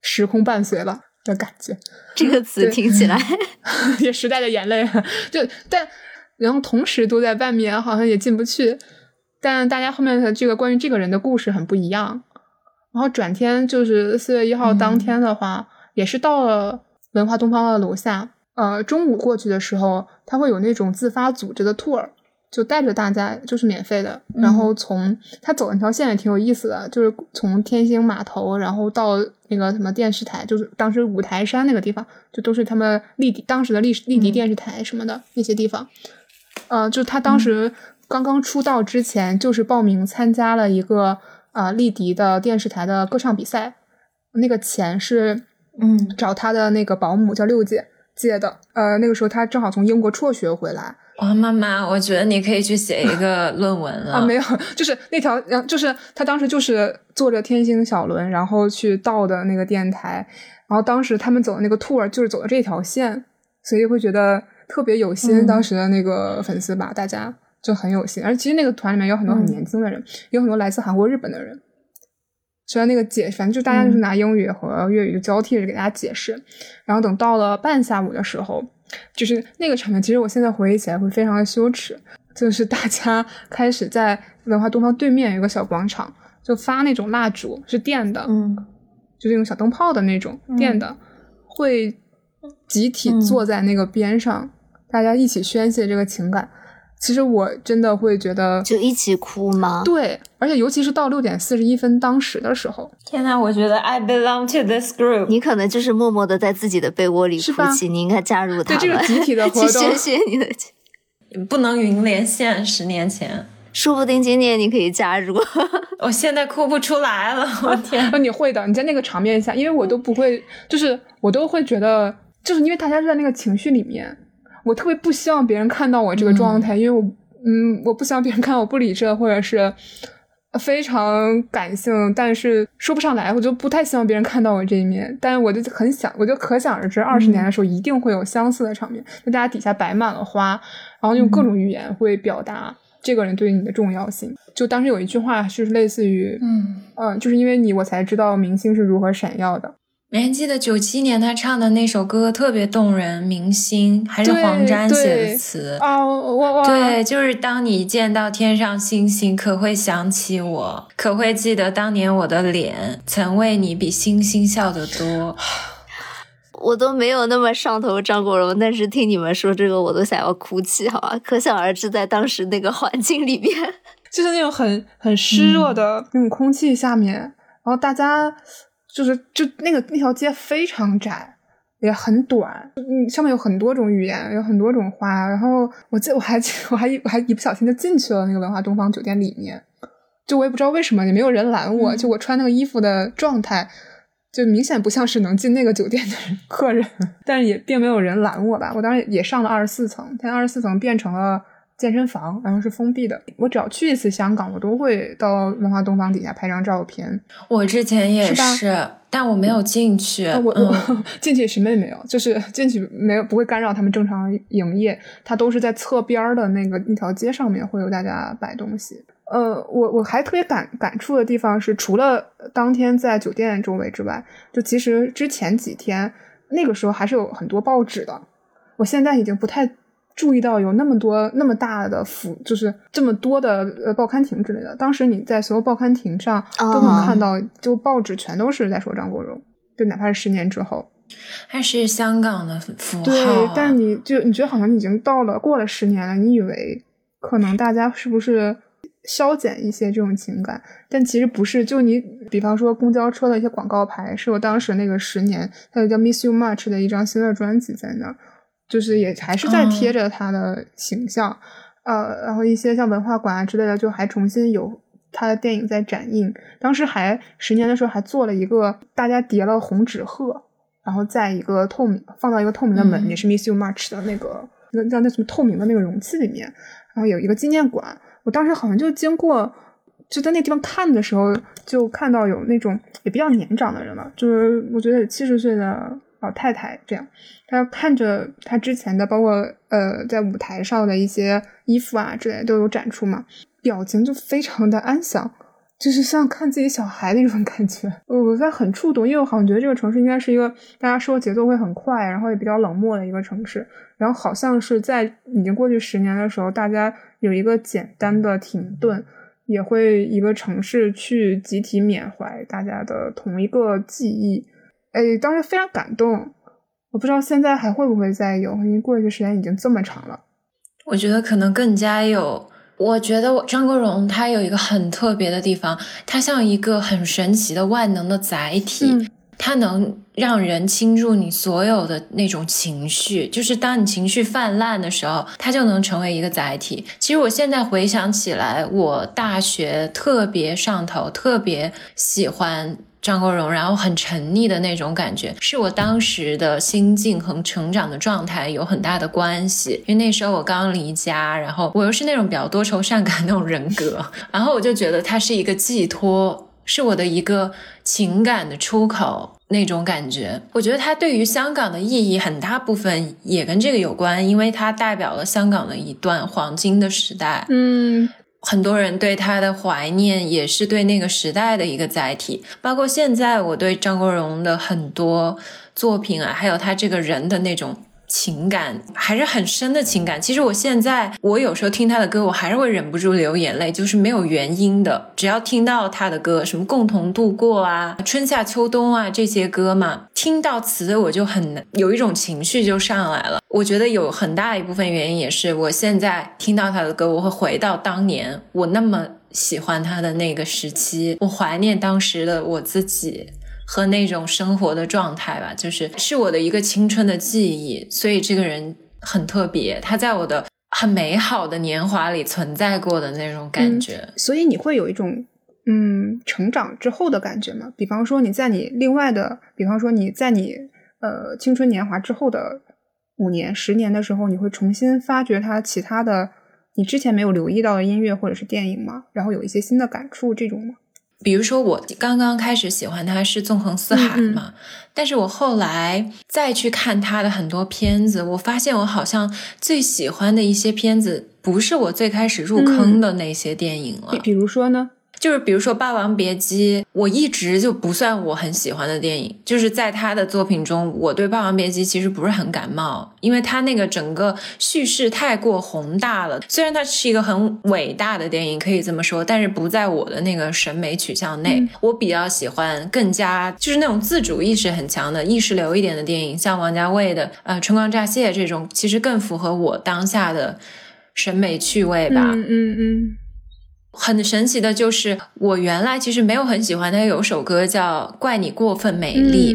时空伴随了的感觉。这个词听起来 *laughs* 也时代的眼泪，就但然后同时都在外面，好像也进不去。但大家后面的这个关于这个人的故事很不一样。然后转天就是四月一号当天的话，也是到了文化东方的楼下。呃，中午过去的时候，他会有那种自发组织的 tour，就带着大家，就是免费的。然后从他走那条线也挺有意思的，就是从天星码头，然后到那个什么电视台，就是当时五台山那个地方，就都是他们立迪当时的立立迪电视台什么的那些地方。呃，就他当时刚刚出道之前，就是报名参加了一个。啊丽迪的电视台的歌唱比赛，那个钱是嗯找他的那个保姆叫六姐借的。呃，那个时候他正好从英国辍学回来。哇，妈妈，我觉得你可以去写一个 *laughs* 论文了。啊，没有，就是那条，就是他当时就是坐着天星小轮，然后去到的那个电台，然后当时他们走的那个 tour 就是走的这条线，所以会觉得特别有心。当时的那个粉丝吧，大家就很有心，而其实那个团里面有很多很年轻的人，有很多来自韩国、日本的人。虽然那个解，反正就大家就是拿英语和粤语就交替着给大家解释，然后等到了半下午的时候。就是那个场面，其实我现在回忆起来会非常的羞耻。就是大家开始在文化东方对面有个小广场，就发那种蜡烛，是电的，嗯，就是那种小灯泡的那种电的，会集体坐在那个边上，大家一起宣泄这个情感。其实我真的会觉得，就一起哭吗？对，而且尤其是到六点四十一分当时的时候，天呐，我觉得 I belong to this group。你可能就是默默的在自己的被窝里哭泣，你应该加入他们，对这个集体的 *laughs* 活动，去宣泄你的。*laughs* 不能云连线，十年前，说不定今年你可以加入。*laughs* 我现在哭不出来了，我天！你会的，你在那个场面下，因为我都不会，就是我都会觉得，就是因为大家是在那个情绪里面。我特别不希望别人看到我这个状态，因为我，嗯，我不希望别人看到我不理智或者是非常感性，但是说不上来，我就不太希望别人看到我这一面。但是我就很想，我就可想而知，二十年的时候一定会有相似的场面，就大家底下摆满了花，然后用各种语言会表达这个人对你的重要性。就当时有一句话，就是类似于，嗯嗯，就是因为你，我才知道明星是如何闪耀的。你还记得九七年他唱的那首歌特别动人，《明星》还是黄沾写的词啊？我我对，就是当你见到天上星星，可会想起我？可会记得当年我的脸曾为你比星星笑得多？我都没有那么上头张国荣，但是听你们说这个，我都想要哭泣，好吧？可想而知，在当时那个环境里边，就是那种很很湿热的那种空气下面，然后大家。就是就那个那条街非常窄，也很短，嗯，上面有很多种语言，有很多种花。然后我记我还我还我还一不小心就进去了那个文化东方酒店里面，就我也不知道为什么也没有人拦我，就我穿那个衣服的状态，就明显不像是能进那个酒店的客人，*laughs* 但是也并没有人拦我吧。我当时也上了二十四层，现在二十四层变成了。健身房，然后是封闭的。我只要去一次香港，我都会到文化东方底下拍张照片。我之前也是，但我没有进去。我我 *laughs* 进去什么也没有，就是进去没有不会干扰他们正常营业。它都是在侧边的那个那条街上面会有大家摆东西。呃，我我还特别感感触的地方是，除了当天在酒店周围之外，就其实之前几天那个时候还是有很多报纸的。我现在已经不太。注意到有那么多那么大的幅，就是这么多的呃报刊亭之类的。当时你在所有报刊亭上都能看到，就报纸全都是在说张国荣，就哪怕是十年之后，还是香港的符号。对，但你就你觉得好像已经到了过了十年了，你以为可能大家是不是消减一些这种情感？但其实不是。就你比方说公交车的一些广告牌，是我当时那个十年，它有叫《Miss You Much》的一张新的专辑在那儿。就是也还是在贴着他的形象，呃，然后一些像文化馆啊之类的，就还重新有他的电影在展映。当时还十年的时候还做了一个大家叠了红纸鹤，然后在一个透明放到一个透明的门，也是 Miss You Much 的那个那叫那什么透明的那个容器里面，然后有一个纪念馆。我当时好像就经过就在那地方看的时候，就看到有那种也比较年长的人了，就是我觉得七十岁的。老太太这样，她看着她之前的，包括呃，在舞台上的一些衣服啊之类都有展出嘛，表情就非常的安详，就是像看自己小孩那种 *laughs* 感觉。我在很触动，因为我好像觉得这个城市应该是一个大家说节奏会很快，然后也比较冷漠的一个城市。然后好像是在已经过去十年的时候，大家有一个简单的停顿，也会一个城市去集体缅怀大家的同一个记忆。哎，当时非常感动，我不知道现在还会不会再有，因为过去时间已经这么长了。我觉得可能更加有。我觉得张国荣他有一个很特别的地方，他像一个很神奇的万能的载体。他能让人倾注你所有的那种情绪，就是当你情绪泛滥的时候，他就能成为一个载体。其实我现在回想起来，我大学特别上头，特别喜欢。张国荣，然后很沉溺的那种感觉，是我当时的心境和成长的状态有很大的关系。因为那时候我刚离家，然后我又是那种比较多愁善感那种人格，然后我就觉得他是一个寄托，是我的一个情感的出口那种感觉。我觉得它对于香港的意义很大部分也跟这个有关，因为它代表了香港的一段黄金的时代。嗯。很多人对他的怀念，也是对那个时代的一个载体。包括现在，我对张国荣的很多作品啊，还有他这个人的那种。情感还是很深的情感。其实我现在，我有时候听他的歌，我还是会忍不住流眼泪，就是没有原因的。只要听到他的歌，什么共同度过啊、春夏秋冬啊这些歌嘛，听到词我就很有一种情绪就上来了。我觉得有很大一部分原因也是，我现在听到他的歌，我会回到当年我那么喜欢他的那个时期，我怀念当时的我自己。和那种生活的状态吧，就是是我的一个青春的记忆，所以这个人很特别，他在我的很美好的年华里存在过的那种感觉。所以你会有一种嗯成长之后的感觉吗？比方说你在你另外的，比方说你在你呃青春年华之后的五年、十年的时候，你会重新发掘他其他的你之前没有留意到的音乐或者是电影吗？然后有一些新的感触这种吗？比如说，我刚刚开始喜欢他是《纵横四海》嘛，但是我后来再去看他的很多片子，我发现我好像最喜欢的一些片子，不是我最开始入坑的那些电影了。比如说呢？就是比如说《霸王别姬》，我一直就不算我很喜欢的电影。就是在他的作品中，我对《霸王别姬》其实不是很感冒，因为他那个整个叙事太过宏大了。虽然它是一个很伟大的电影，可以这么说，但是不在我的那个审美取向内。我比较喜欢更加就是那种自主意识很强的意识流一点的电影，像王家卫的呃《春光乍泄》这种，其实更符合我当下的审美趣味吧。嗯嗯嗯。很神奇的就是，我原来其实没有很喜欢他有首歌叫《怪你过分美丽》，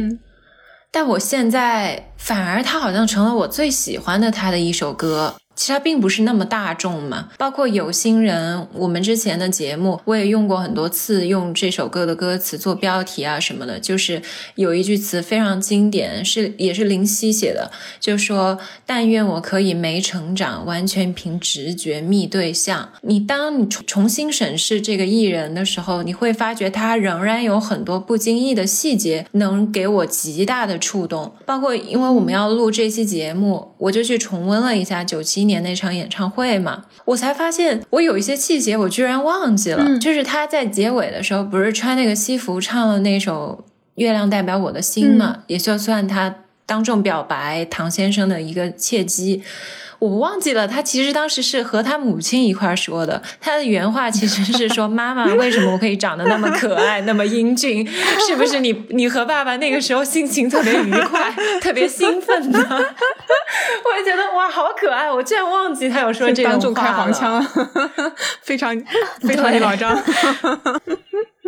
但我现在反而他好像成了我最喜欢的他的一首歌。其实它并不是那么大众嘛，包括有心人，我们之前的节目我也用过很多次，用这首歌的歌词做标题啊什么的。就是有一句词非常经典，是也是林夕写的，就说：“但愿我可以没成长，完全凭直觉觅对象。”你当你重重新审视这个艺人的时候，你会发觉他仍然有很多不经意的细节能给我极大的触动。包括因为我们要录这期节目，我就去重温了一下九七。年那场演唱会嘛，我才发现我有一些细节我居然忘记了。就是他在结尾的时候，不是穿那个西服唱了那首《月亮代表我的心》嘛，也就算他当众表白唐先生的一个契机。我忘记了，他其实当时是和他母亲一块说的。他的原话其实是说：“妈妈，为什么我可以长得那么可爱，那么英俊？是不是你你和爸爸那个时候心情特别愉快，*laughs* 特别兴奋呢？” *laughs* 我也觉得哇，好可爱！我居然忘记他有说这种话开黄腔，非常非常老张。*laughs*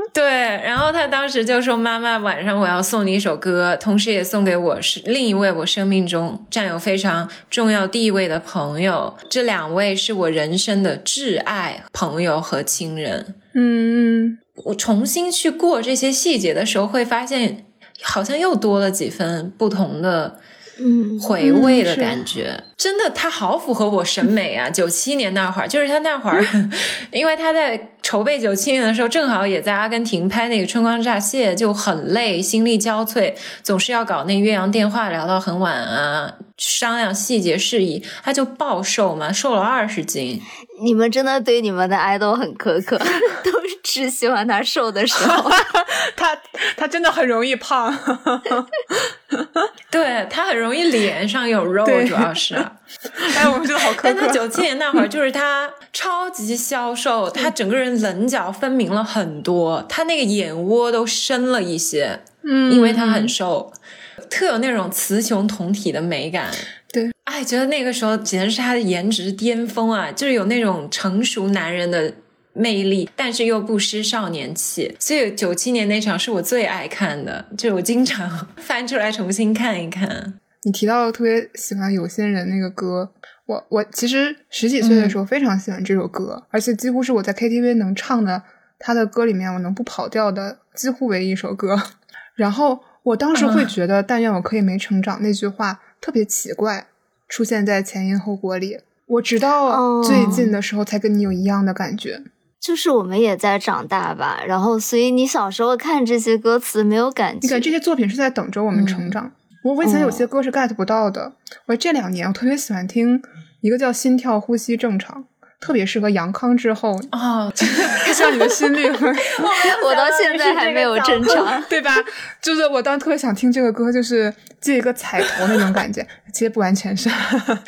*laughs* 对，然后他当时就说：“妈妈，晚上我要送你一首歌，同时也送给我是另一位我生命中占有非常重要地位的朋友。这两位是我人生的挚爱朋友和亲人。”嗯，我重新去过这些细节的时候，会发现好像又多了几分不同的。嗯，回味的感觉，真的，他好符合我审美啊！九七年那会儿，就是他那会儿，*laughs* 因为他在筹备九七年的时候，正好也在阿根廷拍那个《春光乍泄》，就很累，心力交瘁，总是要搞那岳阳电话聊到很晚啊，商量细节事宜，他就暴瘦嘛，瘦了二十斤。你们真的对你们的爱豆很苛刻，*laughs* 都是只喜欢他瘦的时候。*laughs* 他他真的很容易胖，对他很容易脸上有肉，*laughs* 主要是。哎，我们觉得好苛刻。但他九七年那会儿，就是他超级消瘦，他整个人棱角分明了很多，他那个眼窝都深了一些，嗯，因为他很瘦，特有那种雌雄同体的美感。对，哎，觉得那个时候简直是他的颜值巅峰啊！就是有那种成熟男人的魅力，但是又不失少年气。所以九七年那场是我最爱看的，就我经常翻出来重新看一看。你提到特别喜欢有些人那个歌，我我其实十几岁的时候非常喜欢这首歌，而且几乎是我在 KTV 能唱的他的歌里面我能不跑调的几乎唯一一首歌。*laughs* 然后我当时会觉得“但愿我可以没成长”那句话特别奇怪，出现在前因后果里。我直到最近的时候才跟你有一样的感觉，就是我们也在长大吧。然后，所以你小时候看这些歌词没有感觉，你感觉这些作品是在等着我们成长。我以前有些歌是 get 不到的。我这两年我特别喜欢听一个叫《心跳呼吸正常》。特别适合阳康之后啊，*laughs* 像你的心率，*laughs* 我到现在还没有正常，*laughs* 对吧？就是我当时特别想听这个歌，就是借一个彩头那种感觉。其实不完全是，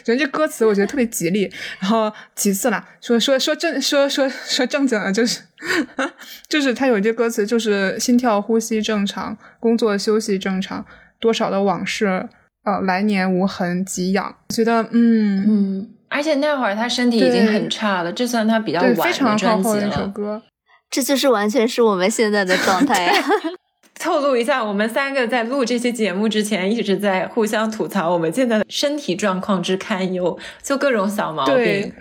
觉得这歌词我觉得特别吉利。然后其次啦，说说说正说说说正经的，就是就是他有一句歌词，就是心跳呼吸正常，工作休息正常，多少的往事，呃，来年无痕给养。觉得嗯嗯。而且那会儿他身体已经很差了，这算他比较晚的专辑了。这就是完全是我们现在的状态呀！*laughs* 透露一下，我们三个在录这期节目之前一直在互相吐槽我们现在的身体状况之堪忧，就各种小毛病。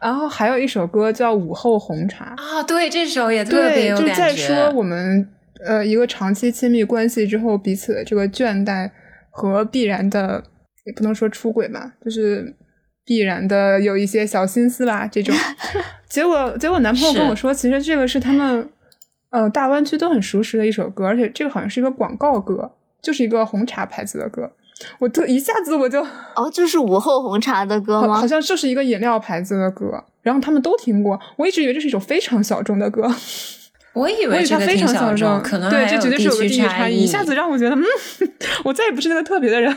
然后还有一首歌叫《午后红茶》啊，对，这首也特别有感觉。就在说我们呃一个长期亲密关系之后彼此的这个倦怠和必然的，也不能说出轨吧，就是。必然的有一些小心思啦，*laughs* 这种结果，结果男朋友跟我说，其实这个是他们呃大湾区都很熟识的一首歌，而且这个好像是一个广告歌，就是一个红茶牌子的歌。我特一下子我就哦，就是午后红茶的歌吗？好像就是一个饮料牌子的歌，然后他们都听过。我一直以为这是一首非常小众的歌，我以为这个非常小众，可能对，这绝对是有个地域差异。一下子让我觉得，嗯，*laughs* 我再也不是那个特别的人。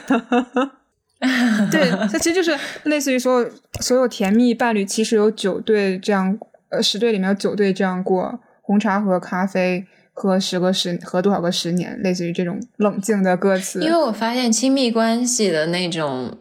*laughs* 对，它其实就是类似于说，所有甜蜜伴侣其实有九对这样，呃，十对里面有九对这样过红茶和咖啡，喝十个十，喝多少个十年，类似于这种冷静的歌词。因为我发现亲密关系的那种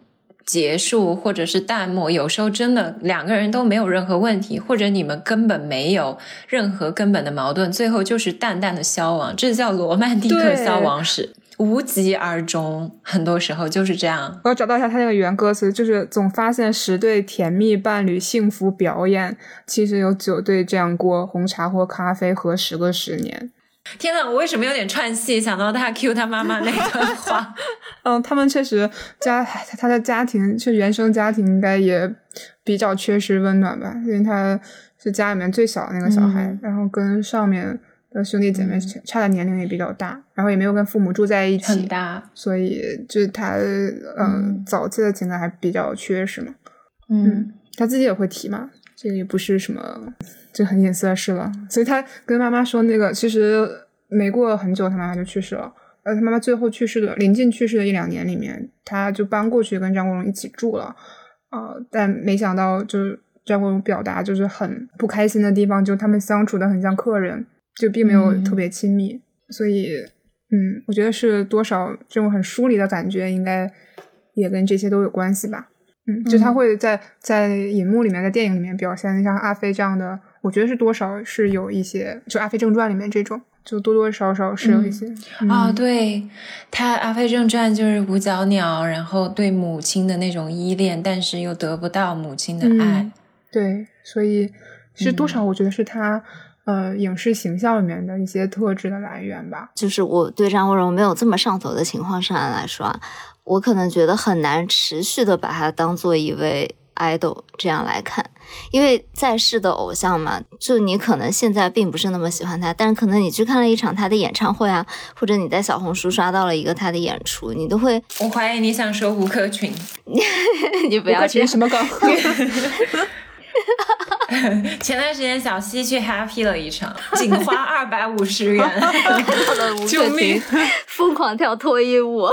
结束或者是淡漠，有时候真的两个人都没有任何问题，或者你们根本没有任何根本的矛盾，最后就是淡淡的消亡，这叫罗曼蒂克消亡史。无疾而终，很多时候就是这样。我要找到一下他那个原歌词，就是总发现十对甜蜜伴侣幸福表演，其实有九对这样过红茶或咖啡喝十个十年。天呐，我为什么有点串戏？想到他 Q 他妈妈那段话。*laughs* 嗯，他们确实家他的家庭，就原生家庭应该也比较缺失温暖吧，因为他是家里面最小的那个小孩，然后跟上面。的兄弟姐妹差的年龄也比较大，然后也没有跟父母住在一起，很大，所以就是他嗯早期的情感还比较缺失嘛。嗯，他自己也会提嘛，这个也不是什么就很隐私的事了。所以他跟妈妈说那个，其实没过很久，他妈妈就去世了。呃，他妈妈最后去世的临近去世的一两年里面，他就搬过去跟张国荣一起住了啊。但没想到，就是张国荣表达就是很不开心的地方，就他们相处的很像客人。就并没有特别亲密，所以，嗯，我觉得是多少这种很疏离的感觉，应该也跟这些都有关系吧。嗯，就他会在在荧幕里面，在电影里面表现像阿飞这样的，我觉得是多少是有一些，就《阿飞正传》里面这种，就多多少少是有一些啊。对他，《阿飞正传》就是五角鸟，然后对母亲的那种依恋，但是又得不到母亲的爱。对，所以是多少，我觉得是他。呃，影视形象里面的一些特质的来源吧，就是我对张国荣没有这么上头的情况上来说啊，我可能觉得很难持续的把他当做一位 idol 这样来看，因为在世的偶像嘛，就你可能现在并不是那么喜欢他，但是可能你去看了一场他的演唱会啊，或者你在小红书刷到了一个他的演出，你都会，我怀疑你想说吴克群，*laughs* 你不要接什么梗。*laughs* 前段时间小西去 happy 了一场，仅花 *laughs* 二百五十元，*laughs* 救命！疯狂跳脱衣舞，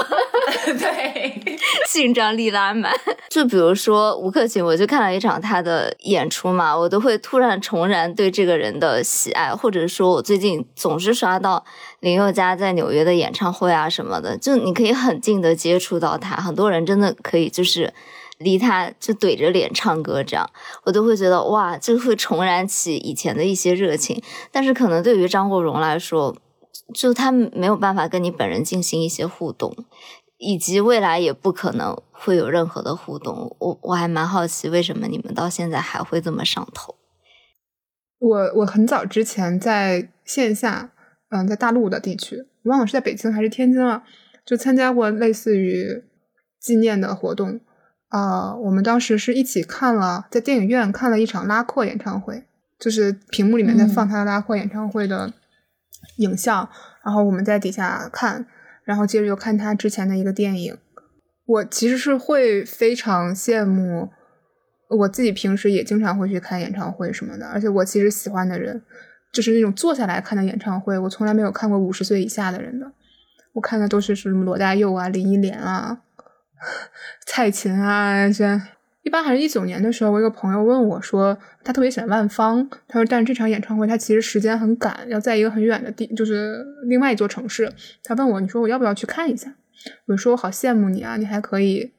对，性张力拉满。就比如说吴克群，我就看了一场他的演出嘛，我都会突然重燃对这个人的喜爱，或者说，我最近总是刷到林宥嘉在纽约的演唱会啊什么的，就你可以很近的接触到他，很多人真的可以就是。离他就怼着脸唱歌，这样我都会觉得哇，就会重燃起以前的一些热情。但是可能对于张国荣来说，就他没有办法跟你本人进行一些互动，以及未来也不可能会有任何的互动。我我还蛮好奇，为什么你们到现在还会这么上头？我我很早之前在线下，嗯，在大陆的地区，忘了是在北京还是天津了，就参加过类似于纪念的活动。啊，我们当时是一起看了，在电影院看了一场拉阔演唱会，就是屏幕里面在放他的拉阔演唱会的影像，然后我们在底下看，然后接着又看他之前的一个电影。我其实是会非常羡慕，我自己平时也经常会去看演唱会什么的，而且我其实喜欢的人就是那种坐下来看的演唱会，我从来没有看过五十岁以下的人的，我看的都是什么罗大佑啊、林忆莲啊。*laughs* 蔡琴啊，这一般还是一九年的时候，我一个朋友问我说，他特别喜欢万芳，他说，但是这场演唱会他其实时间很赶，要在一个很远的地，就是另外一座城市。他问我，你说我要不要去看一下？我说我好羡慕你啊，你还可以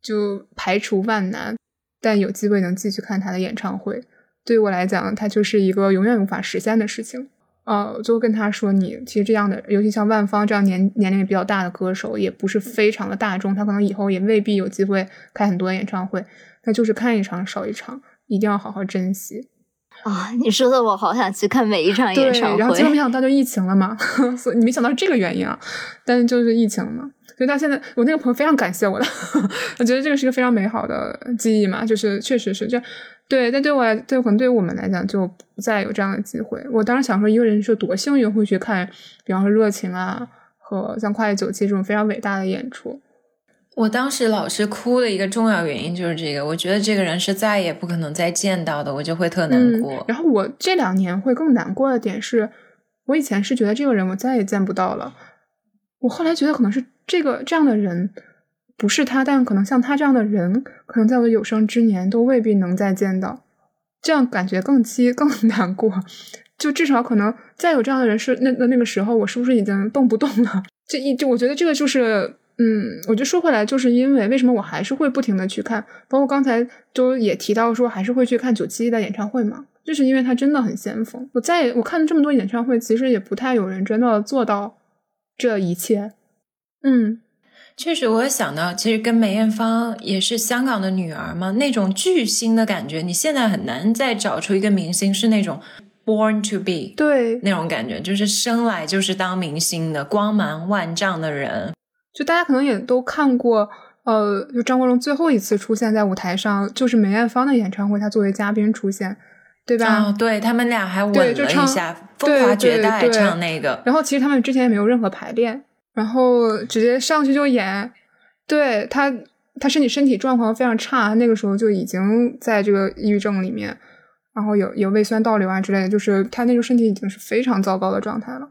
就排除万难，但有机会能继续看他的演唱会，对于我来讲，它就是一个永远无法实现的事情。呃，就跟他说，你其实这样的，尤其像万芳这样年年龄也比较大的歌手，也不是非常的大众，他可能以后也未必有机会开很多演唱会，那就是看一场少一场，一定要好好珍惜。啊，你说的我好想去看每一场演唱会。然后结果没想到就疫情了嘛，*laughs* 所以你没想到是这个原因啊，但是就是疫情了嘛，所以到现在我那个朋友非常感谢我的，*laughs* 我觉得这个是一个非常美好的记忆嘛，就是确实是这样。对，但对我来，对可能对于我们来讲，就不再有这样的机会。我当时想说，一个人是多幸运，会去看，比方说《热情》啊，和像《跨越九七》这种非常伟大的演出。我当时老是哭的一个重要原因就是这个，我觉得这个人是再也不可能再见到的，我就会特难过。然后我这两年会更难过的点是，我以前是觉得这个人我再也见不到了，我后来觉得可能是这个这样的人。不是他，但可能像他这样的人，可能在我的有生之年都未必能再见到，这样感觉更凄 *laughs* 更难过。就至少可能再有这样的人，是那那那个时候，我是不是已经动不动了？这一就我觉得这个就是，嗯，我就说回来，就是因为为什么我还是会不停的去看，包括刚才都也提到说，还是会去看九七一的演唱会嘛，就是因为他真的很先锋。我在我看了这么多演唱会，其实也不太有人真的做到这一切，嗯。确实，我想到，其实跟梅艳芳也是香港的女儿嘛，那种巨星的感觉，你现在很难再找出一个明星是那种 born to be 对那种感觉，就是生来就是当明星的光芒万丈的人。就大家可能也都看过，呃，就张国荣最后一次出现在舞台上，就是梅艳芳的演唱会，他作为嘉宾出现，对吧？哦，对他们俩还吻了一下，风华绝代唱那个。然后其实他们之前也没有任何排练。然后直接上去就演，对他，他身体身体状况非常差，那个时候就已经在这个抑郁症里面，然后有有胃酸倒流啊之类的，就是他那时候身体已经是非常糟糕的状态了。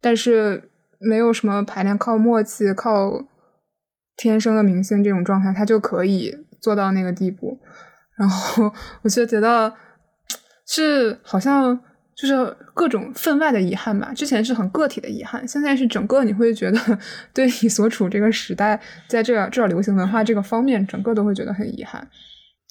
但是没有什么排练，靠默契，靠天生的明星这种状态，他就可以做到那个地步。然后我就觉得是好像。就是各种分外的遗憾吧。之前是很个体的遗憾，现在是整个你会觉得，*laughs* 对你所处这个时代，在这这流行文化这个方面，整个都会觉得很遗憾。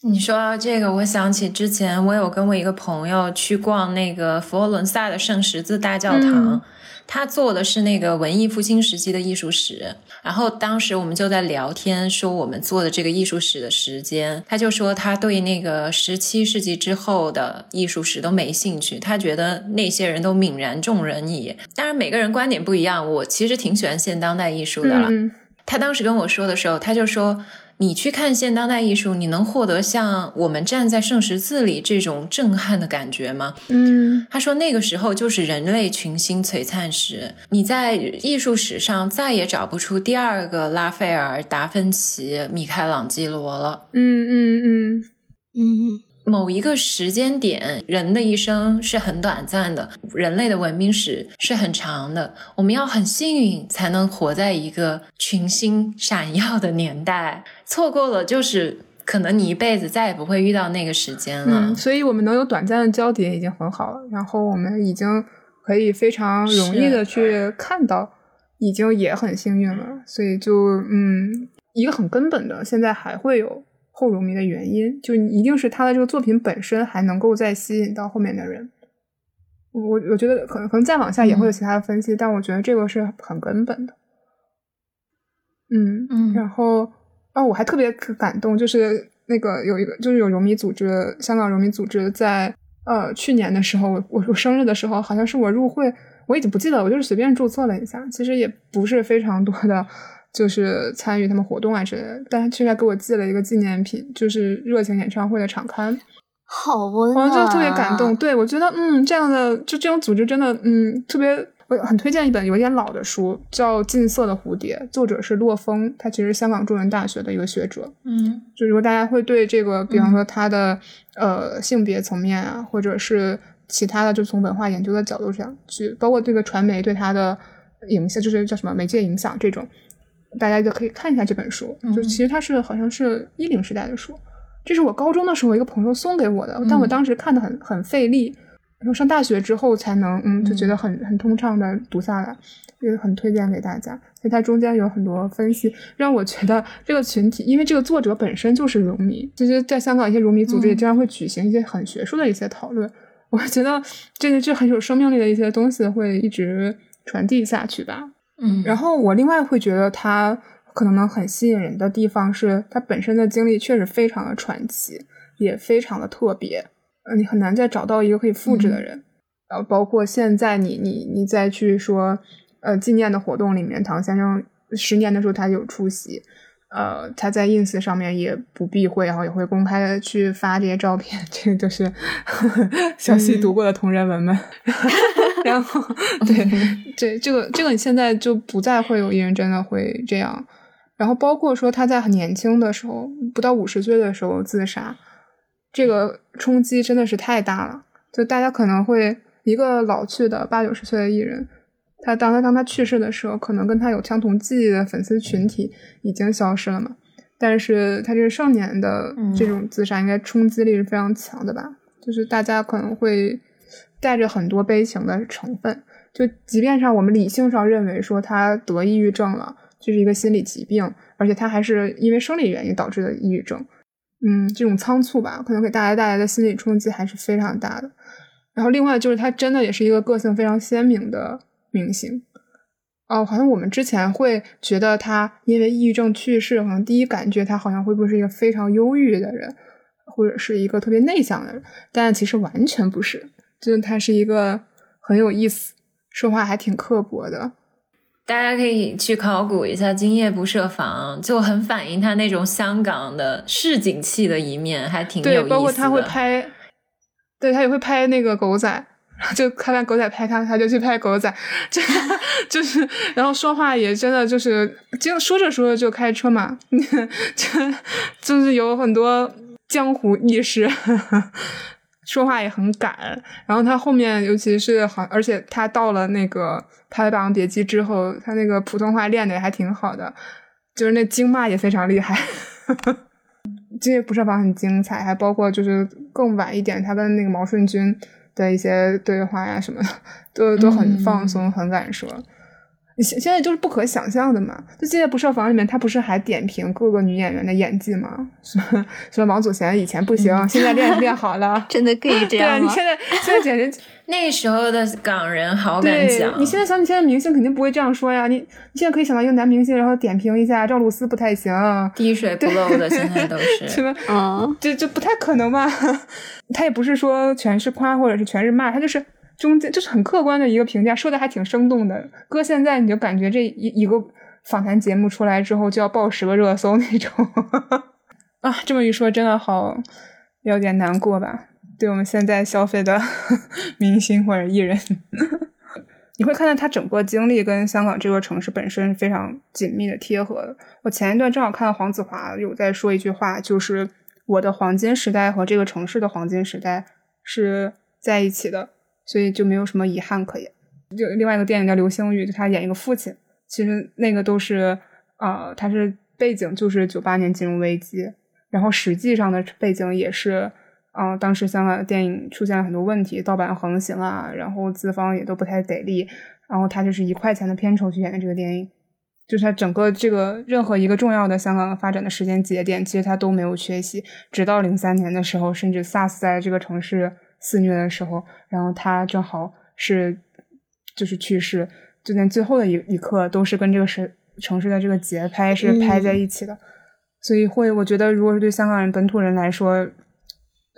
你说到这个，我想起之前我有跟我一个朋友去逛那个佛罗伦萨的圣十字大教堂。他做的是那个文艺复兴时期的艺术史，然后当时我们就在聊天，说我们做的这个艺术史的时间，他就说他对那个十七世纪之后的艺术史都没兴趣，他觉得那些人都泯然众人矣。当然每个人观点不一样，我其实挺喜欢现当代艺术的了。他当时跟我说的时候，他就说。你去看现当代艺术，你能获得像我们站在圣十字里这种震撼的感觉吗？嗯，他说那个时候就是人类群星璀璨时，你在艺术史上再也找不出第二个拉斐尔、达芬奇、米开朗基罗了。嗯嗯嗯嗯。某一个时间点，人的一生是很短暂的，人类的文明史是很长的。我们要很幸运，才能活在一个群星闪耀的年代。错过了，就是可能你一辈子再也不会遇到那个时间了。所以，我们能有短暂的交叠已经很好了。然后，我们已经可以非常容易的去看到，已经也很幸运了。所以，就嗯，一个很根本的，现在还会有。后荣迷的原因，就一定是他的这个作品本身还能够再吸引到后面的人。我我觉得可能可能再往下也会有其他的分析，但我觉得这个是很根本的。嗯嗯，然后啊，我还特别感动，就是那个有一个就是有荣迷组织，香港荣迷组织在呃去年的时候，我我生日的时候，好像是我入会，我已经不记得，我就是随便注册了一下，其实也不是非常多的，就是参与他们活动啊之类的，但是却给我寄了一个纪念品，就是热情演唱会的场刊。好温暖，我就特别感动。对我觉得，嗯，这样的就这种组织真的，嗯，特别。我很推荐一本有点老的书，叫《近色的蝴蝶》，作者是洛风，他其实是香港中文大学的一个学者。嗯，就如果大家会对这个，比方说他的呃性别层面啊，或者是其他的，就从文化研究的角度上去，包括这个传媒对他的影响，就是叫什么媒介影响这种，大家就可以看一下这本书。就其实它是好像是一零时代的书。这是我高中的时候一个朋友送给我的，但我当时看的很很费力，然后上大学之后才能，嗯，就觉得很很通畅的读下来，也很推荐给大家。所以它中间有很多分析，让我觉得这个群体，因为这个作者本身就是荣迷，其实在香港一些荣迷组织也经常会举行一些很学术的一些讨论。我觉得这个这很有生命力的一些东西会一直传递下去吧。嗯，然后我另外会觉得他。可能能很吸引人的地方是，他本身的经历确实非常的传奇，也非常的特别。呃，你很难再找到一个可以复制的人。然后包括现在，你你你再去说，呃，纪念的活动里面，唐先生十年的时候他有出席，呃，他在 ins 上面也不避讳，然后也会公开的去发这些照片。*laughs* 这个就是 *laughs* 小溪读过的同人文们。*laughs* 然后，对，这这个这个，你现在就不再会有艺人真的会这样。然后包括说他在很年轻的时候，不到五十岁的时候自杀，这个冲击真的是太大了。就大家可能会一个老去的八九十岁的艺人，他当他当他去世的时候，可能跟他有相同记忆的粉丝群体已经消失了嘛。但是他这个少年的这种自杀，应该冲击力是非常强的吧？就是大家可能会带着很多悲情的成分，就即便上我们理性上认为说他得抑郁症了。这是一个心理疾病，而且他还是因为生理原因导致的抑郁症。嗯，这种仓促吧，可能给大家带来的心理冲击还是非常大的。然后，另外就是他真的也是一个个性非常鲜明的明星。哦，好像我们之前会觉得他因为抑郁症去世，可能第一感觉他好像会不会是一个非常忧郁的人，或者是一个特别内向的人？但其实完全不是，就是他是一个很有意思，说话还挺刻薄的。大家可以去考古一下《今夜不设防》，就很反映他那种香港的市井气的一面，还挺有意思。对，包括他会拍，对他也会拍那个狗仔，就看到狗仔拍他，他就去拍狗仔，就就是，然后说话也真的就是，就说着说着就开车嘛，*laughs* 就就是有很多江湖意识。说话也很赶，然后他后面尤其是好，而且他到了那个拍《霸王别姬》之后，他那个普通话练的也还挺好的，就是那京骂也非常厉害。*laughs* 这些不设防很精彩，还包括就是更晚一点，他跟那个毛顺君的一些对话呀什么的，都都很放松，很敢说。现现在就是不可想象的嘛！就《现在不设防》里面，他不是还点评各个女演员的演技吗？什么王祖贤以前不行，现在练 *laughs* 练好了，真的可以这样吗？对，你现在现在简直 *laughs* 那时候的港人好敢讲。你现在想，你现在明星肯定不会这样说呀！你你现在可以想到一个男明星，然后点评一下赵露思不太行，滴水不漏的，现在都 *laughs* 是什么？嗯，这这不太可能吧？他也不是说全是夸或者是全是骂，他就是。中间就是很客观的一个评价，说的还挺生动的。搁现在你就感觉这一一个访谈节目出来之后就要报十个热搜那种 *laughs* 啊！这么一说，真的好有点难过吧？对我们现在消费的 *laughs* 明星或者艺人，*laughs* 你会看到他整个经历跟香港这座城市本身非常紧密的贴合。我前一段正好看到黄子华有在说一句话，就是我的黄金时代和这个城市的黄金时代是在一起的。所以就没有什么遗憾可言。就另外一个电影叫《流星雨》，就他演一个父亲，其实那个都是啊，他是背景就是九八年金融危机，然后实际上的背景也是啊，当时香港的电影出现了很多问题，盗版横行啊，然后资方也都不太给力，然后他就是一块钱的片酬去演的这个电影，就是他整个这个任何一个重要的香港发展的时间节点，其实他都没有缺席。直到零三年的时候，甚至 SARS 在这个城市肆虐的时候，然后他正好是就是去世，就连最后的一一刻都是跟这个是城市的这个节拍是拍在一起的。所以会，我觉得如果是对香港人本土人来说，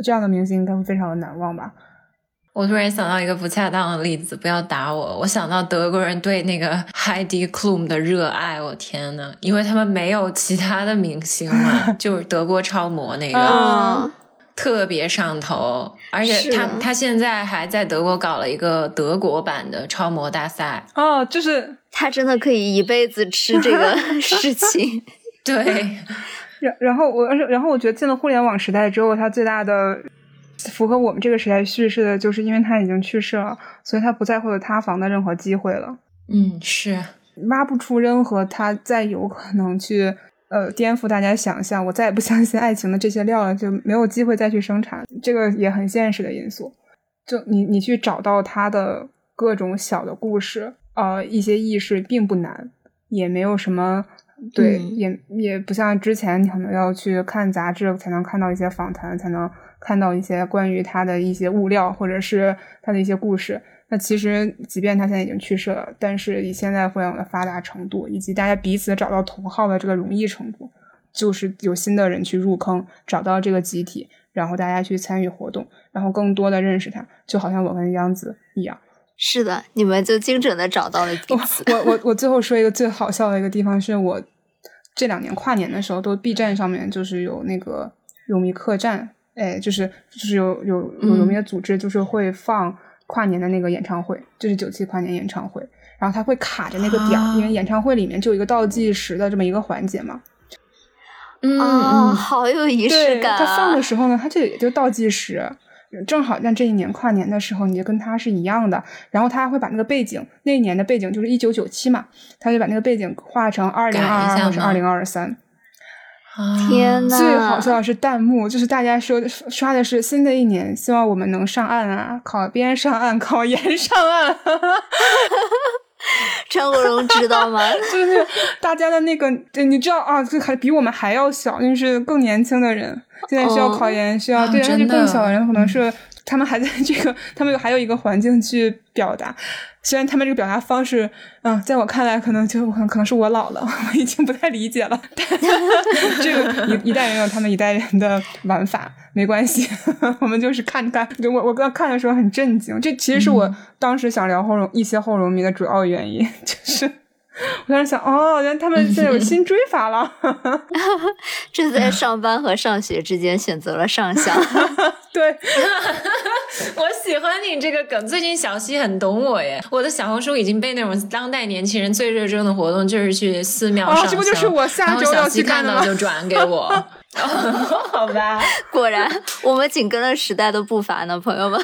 这样的明星应该会非常的难忘吧。我突然想到一个不恰当的例子，不要打我。我想到德国人对那个 Heidi Klum 的热爱，我天呐，因为他们没有其他的明星嘛，*laughs* 就是德国超模那个特别上头，而且他他现在还在德国搞了一个德国版的超模大赛。哦，就是他真的可以一辈子吃这个 *laughs* 事情。对，然然后我然后我觉得进了互联网时代之后，他最大的。符合我们这个时代叙事的，就是因为他已经去世了，所以他不再会有塌房的任何机会了。嗯，是挖不出任何他再有可能去呃颠覆大家想象，我再也不相信爱情的这些料了，就没有机会再去生产。这个也很现实的因素。就你你去找到他的各种小的故事，呃，一些意识并不难，也没有什么对，也也不像之前你可能要去看杂志才能看到一些访谈，才能。看到一些关于他的一些物料，或者是他的一些故事。那其实，即便他现在已经去世了，但是以现在互联网的发达程度，以及大家彼此找到同好的这个容易程度，就是有新的人去入坑，找到这个集体，然后大家去参与活动，然后更多的认识他，就好像我跟央子一样。是的，你们就精准的找到了彼此。我我我最后说一个最好笑的一个地方，是我这两年跨年的时候，都 B 站上面就是有那个泳迷客栈。哎，就是就是有有有有名的组织，就是会放跨年的那个演唱会，就是九七跨年演唱会，然后他会卡着那个点儿，因为演唱会里面就有一个倒计时的这么一个环节嘛。嗯，好有仪式感。他放的时候呢，他就也就倒计时，正好像这一年跨年的时候，你就跟他是一样的。然后他还会把那个背景，那一年的背景就是一九九七嘛，他就把那个背景画成二零二二或者二零二三。天呐！最好笑的是弹幕，就是大家说刷的是新的一年，希望我们能上岸啊，考编上岸，考研上岸。*laughs* 张国荣知道吗？*laughs* 就是大家的那个，你知道啊，就还比我们还要小，就是更年轻的人，现在需要考研，需要对，而且更小的人可能是他们还在这个，*laughs* 他们还有一个环境去表达。虽然他们这个表达方式，嗯，在我看来可能就可能是我老了，我已经不太理解了。*laughs* 但这个一一代人有他们一代人的玩法，没关系，*laughs* 我们就是看看。我我刚看的时候很震惊，这其实是我当时想聊后荣一些后荣迷的主要原因，就是。我当时想，哦，原来他们现在有新追法了。*laughs* 这在上班和上学之间选择了上校。*laughs* 对，*laughs* 我喜欢你这个梗。最近小西很懂我耶。我的小红书已经被那种当代年轻人最热衷的活动，就是去寺庙上香。这不就是我下周要去看的就转给我。好吧，果然我们紧跟了时代的步伐呢，朋友们。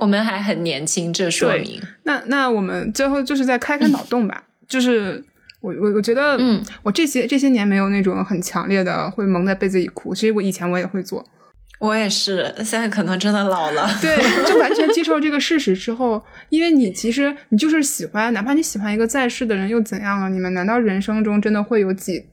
我们还很年轻，这说明。那那我们最后就是再开开脑洞吧。就是我我我觉得，嗯，我这些这些年没有那种很强烈的会蒙在被子里哭。其实我以前我也会做，我也是，现在可能真的老了。对，就完全接受这个事实之后，因为你其实你就是喜欢，哪怕你喜欢一个在世的人又怎样了？你们难道人生中真的会有几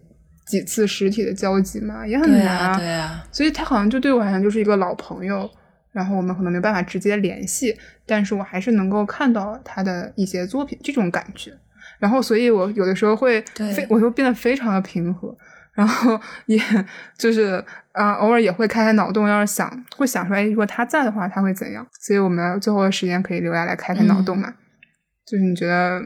几次实体的交集吗？也很难啊。对啊，所以他好像就对我好像就是一个老朋友，然后我们可能没办法直接联系，但是我还是能够看到他的一些作品，这种感觉。然后，所以我有的时候会，非我就变得非常的平和，然后 *laughs* 也就是啊，偶尔也会开开脑洞，要是想会想出来，如果他在的话，他会怎样？所以我们最后的时间可以留下来开开脑洞嘛？就是你觉得，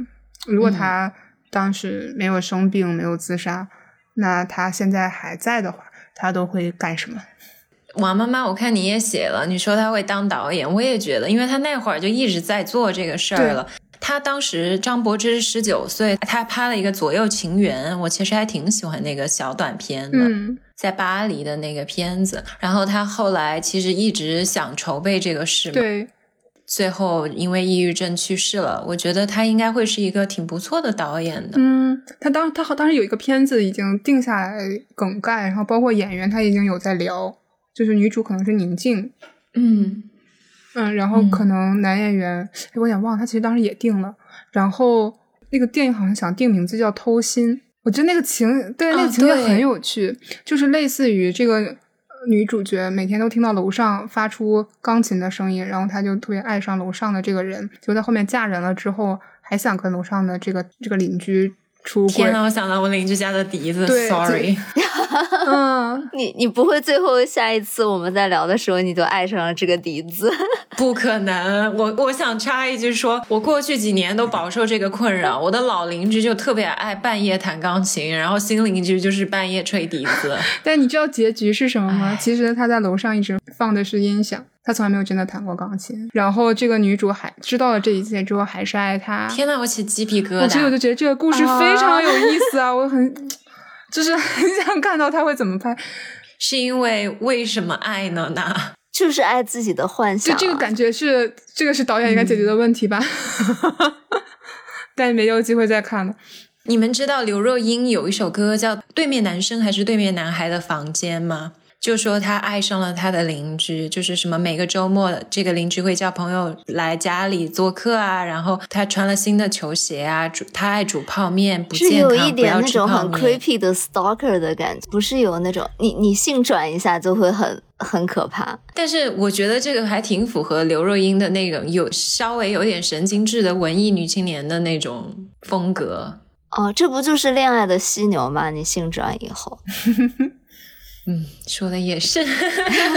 如果他当时没有生病，没有自杀，那他现在还在的话，他都会干什么？王妈妈，我看你也写了，你说他会当导演，我也觉得，因为他那会儿就一直在做这个事儿了。他当时张柏芝十九岁，他拍了一个《左右情缘》，我其实还挺喜欢那个小短片的，在巴黎的那个片子。然后他后来其实一直想筹备这个事，对，最后因为抑郁症去世了。我觉得他应该会是一个挺不错的导演的。嗯，他当他好当时有一个片子已经定下来梗概，然后包括演员他已经有在聊，就是女主可能是宁静，嗯。嗯，然后可能男演员，哎，我有点忘，他其实当时也定了。然后那个电影好像想定名字叫《偷心》，我觉得那个情对那个情节很有趣，就是类似于这个女主角每天都听到楼上发出钢琴的声音，然后她就特别爱上楼上的这个人，就在后面嫁人了之后，还想跟楼上的这个这个邻居。天呐，我想到我邻居家的笛子，sorry。*laughs* 嗯，你你不会最后下一次我们在聊的时候，你就爱上了这个笛子？*laughs* 不可能，我我想插一句，说我过去几年都饱受这个困扰。我的老邻居就特别爱半夜弹钢琴，然后新邻居就是半夜吹笛子。*laughs* 但你知道结局是什么吗？其实他在楼上一直放的是音响。他从来没有真的弹过钢琴，然后这个女主还知道了这一切之后，还是爱他。天呐，我起鸡皮疙瘩！所以我就觉得这个故事非常有意思啊，*laughs* 我很就是很想看到他会怎么拍。是因为为什么爱呢？那 *laughs* 就是爱自己的幻想。就这个感觉是这个是导演应该解决的问题吧？*laughs* 但没有机会再看了。你们知道刘若英有一首歌叫《对面男生还是对面男孩的房间》吗？就说他爱上了他的邻居，就是什么每个周末这个邻居会叫朋友来家里做客啊，然后他穿了新的球鞋啊，煮他爱煮泡面，不健康，是有一点那种很 creepy 的 stalker 的感觉，不是有那种你你性转一下就会很很可怕。但是我觉得这个还挺符合刘若英的那种有稍微有点神经质的文艺女青年的那种风格。哦，这不就是恋爱的犀牛吗？你性转以后。*laughs* 嗯，说的也是。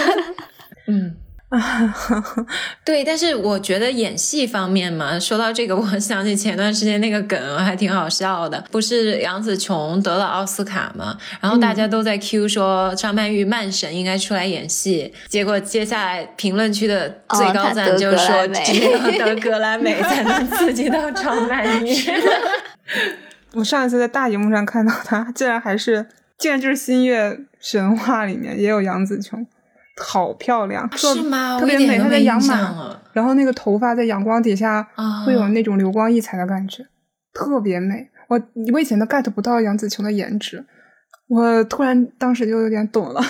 *laughs* 嗯，*laughs* 对，但是我觉得演戏方面嘛，说到这个，我想起前段时间那个梗还挺好笑的，不是杨紫琼得了奥斯卡嘛，然后大家都在 Q 说张曼玉曼神应该出来演戏，结果接下来评论区的最高赞就是说只有得格莱美 *laughs* 才能刺激到张曼玉。我上一次在大荧幕上看到她，竟然还是。竟然就是《新月神话》里面也有杨紫琼，好漂亮，是吗？特别美，她在养马，然后那个头发在阳光底下会有那种流光溢彩的感觉，特别美。我我以前都 get 不到杨紫琼的颜值，我突然当时就有点懂了。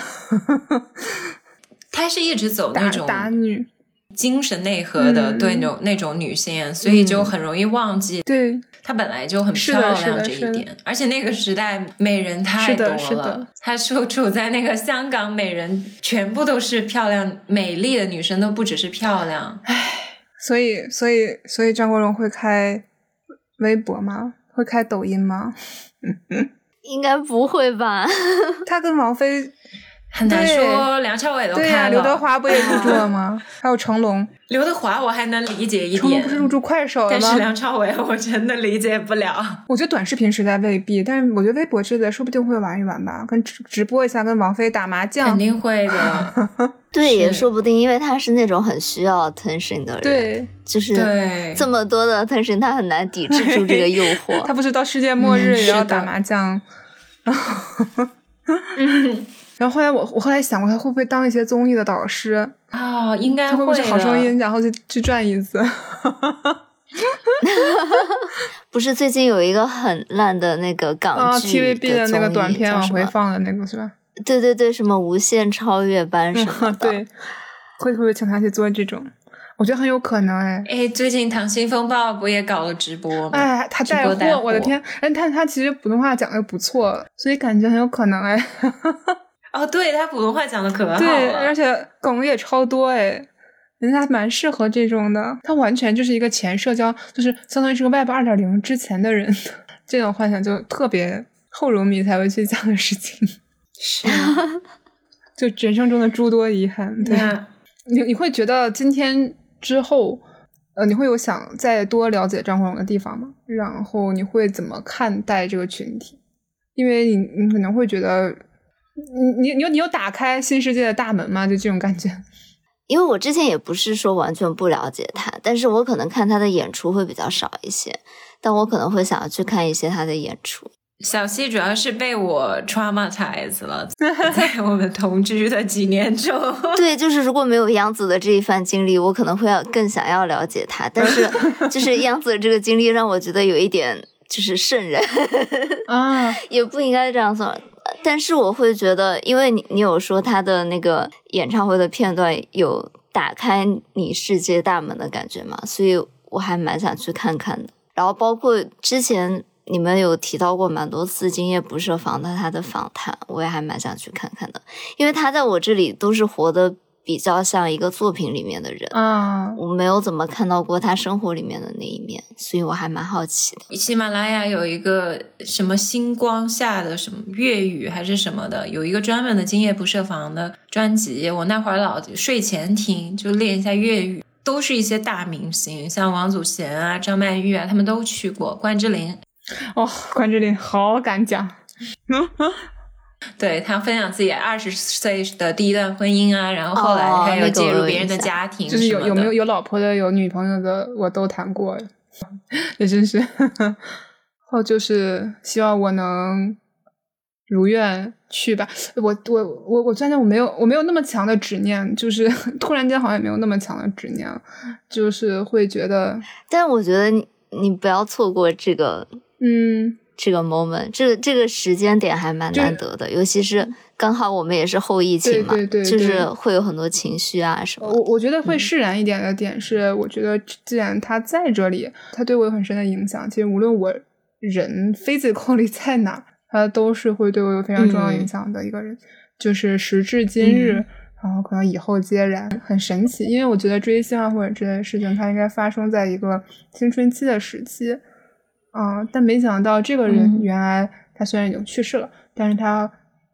*laughs* 她是一直走那种打女。精神内核的对那种那种女性，所以就很容易忘记，对她本来就很漂亮这一点。而且那个时代美人太多了，她处处在那个香港，美人全部都是漂亮美丽的女生，都不只是漂亮。唉，所以所以所以张国荣会开微博吗？会开抖音吗？*laughs* 应该不会吧？*laughs* 他跟王菲。很难说，梁朝伟都开了，刘德华不也入驻了吗？*laughs* 还有成龙，刘德华我还能理解一点，成龙不是入驻快手了吗？但是梁朝伟我真的理解不了。我觉得短视频时代未必，但是我觉得微博这个说不定会玩一玩吧，跟直直播一下，跟王菲打麻将，肯定会的。*laughs* 对，也说不定，因为他是那种很需要 attention 的人，对，就是对这么多的 attention，他很难抵制住这个诱惑。*laughs* 他不是到世界末日也要打麻将，然后。然后后来我我后来想过他会不会当一些综艺的导师啊？应该会不会是好声音，然后去去转一次？*laughs* 不是最近有一个很烂的那个港剧 TVB 的那个短片往回放的那个是吧？对对对，什么无限超越班什么 *laughs* 的？对，会不会请他去做这种？我觉得很有可能哎。哎，最近《溏心风暴》不也搞了直播吗？哎，他带货，我的天！哎，他他其实普通话讲的不错，所以感觉很有可能哎。*laughs* 哦，对他普通话讲的可好了，对，而且梗也超多哎，人家蛮适合这种的。他完全就是一个前社交，就是相当于是个 Web 二点零之前的人，*laughs* 这种幻想就特别后荣迷才会去讲的事情，是，*laughs* 就人生中的诸多遗憾。对，你你会觉得今天之后，呃，你会有想再多了解张国荣的地方吗？然后你会怎么看待这个群体？因为你你可能会觉得。你你你有你有打开新世界的大门吗？就这种感觉。*laughs* 因为我之前也不是说完全不了解他，但是我可能看他的演出会比较少一些，但我可能会想要去看一些他的演出。小溪主要是被我 traumatized 了，*laughs* 在我们同居的几年中。对，就是如果没有杨子的这一番经历，我可能会要更想要了解他。但是，*laughs* 就是杨子的这个经历让我觉得有一点就是渗人啊，也不应该这样说。但是我会觉得，因为你你有说他的那个演唱会的片段有打开你世界大门的感觉嘛，所以我还蛮想去看看的。然后包括之前你们有提到过蛮多次《今夜不设防》的他的访谈，我也还蛮想去看看的，因为他在我这里都是活的。比较像一个作品里面的人啊，我没有怎么看到过他生活里面的那一面，所以我还蛮好奇的。喜马拉雅有一个什么星光下的什么粤语还是什么的，有一个专门的今夜不设防的专辑，我那会儿老睡前听，就练一下粤语。都是一些大明星，像王祖贤啊、张曼玉啊，他们都去过。关之琳，哦，关之琳好敢讲。*laughs* 对他分享自己二十岁的第一段婚姻啊，然后后来还有介入别人的家庭，就是有有没有有老婆的、有女朋友的，我都谈过，也真是。后就是希望我能如愿去吧。我我我我，现在我没有我没有那么强的执念，就是 *laughs* 突然间好像也没有那么强的执念了，就是会觉得。但我觉得你你不要错过这个，嗯。这个 moment，这个这个时间点还蛮难得的，尤其是刚好我们也是后疫情嘛，就是会有很多情绪啊什么。我我觉得会释然一点的点是，我觉得既然他在这里，他对我有很深的影响。其实无论我人 physically 在哪，他都是会对我有非常重要影响的一个人。就是时至今日，然后可能以后皆然，很神奇。因为我觉得追星啊或者这件事情，它应该发生在一个青春期的时期。啊！但没想到这个人原来他虽然已经去世了，但是他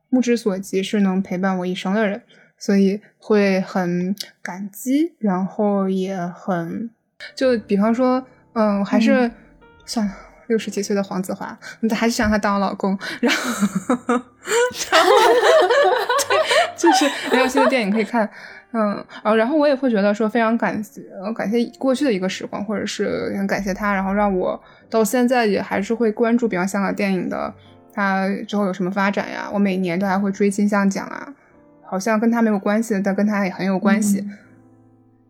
目之所及是能陪伴我一生的人，所以会很感激，然后也很就比方说，嗯，还是算了，六十几岁的黄子华，还是想他当我老公，然后，然后 *laughs* 对，就是没有新的电影可以看。嗯，然后然后我也会觉得说非常感谢，感谢过去的一个时光，或者是很感谢他，然后让我到现在也还是会关注，比方香港电影的，它之后有什么发展呀？我每年都还会追金像奖啊，好像跟他没有关系，但跟他也很有关系。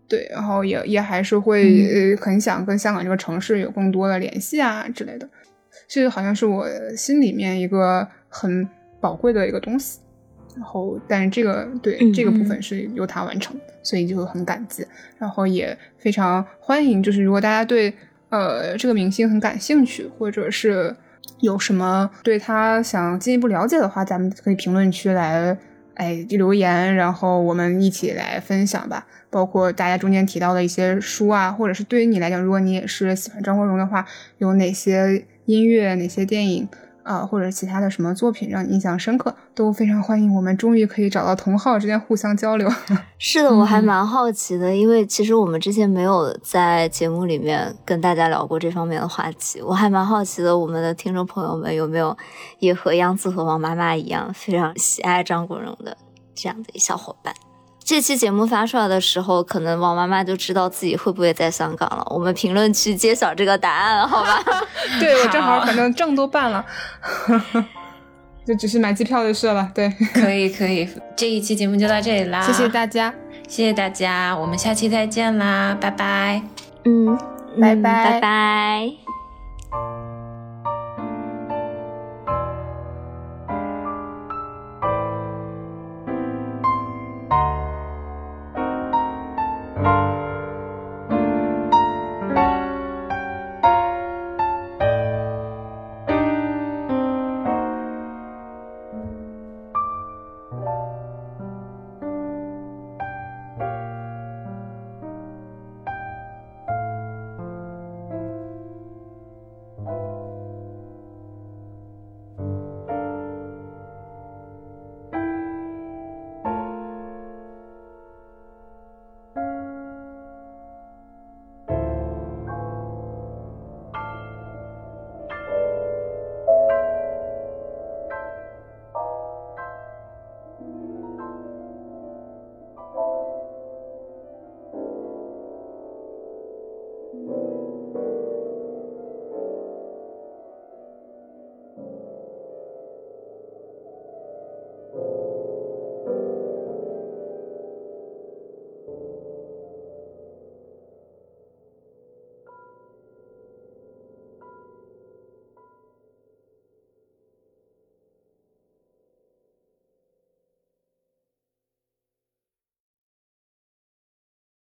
对，然后也也还是会呃很想跟香港这个城市有更多的联系啊之类的，这好像是我心里面一个很宝贵的一个东西。然后，但是这个对这个部分是由他完成，所以就很感激。然后也非常欢迎，就是如果大家对呃这个明星很感兴趣，或者是有什么对他想进一步了解的话，咱们可以评论区来哎留言，然后我们一起来分享吧。包括大家中间提到的一些书啊，或者是对于你来讲，如果你也是喜欢张国荣的话，有哪些音乐、哪些电影？啊，或者其他的什么作品让你印象深刻，都非常欢迎。我们终于可以找到同好之间互相交流。*laughs* 是的，我还蛮好奇的，因为其实我们之前没有在节目里面跟大家聊过这方面的话题。我还蛮好奇的，我们的听众朋友们有没有也和杨子和王妈妈一样非常喜爱张国荣的这样的小伙伴？这期节目发出来的时候，可能王妈妈就知道自己会不会在香港了。我们评论区揭晓这个答案，好吧？*laughs* 对我正好，反正证都办了，*laughs* 就只是买机票就是了。对，可以可以，这一期节目就到这里啦，谢谢大家，谢谢大家，我们下期再见啦，拜拜。嗯，拜拜拜拜。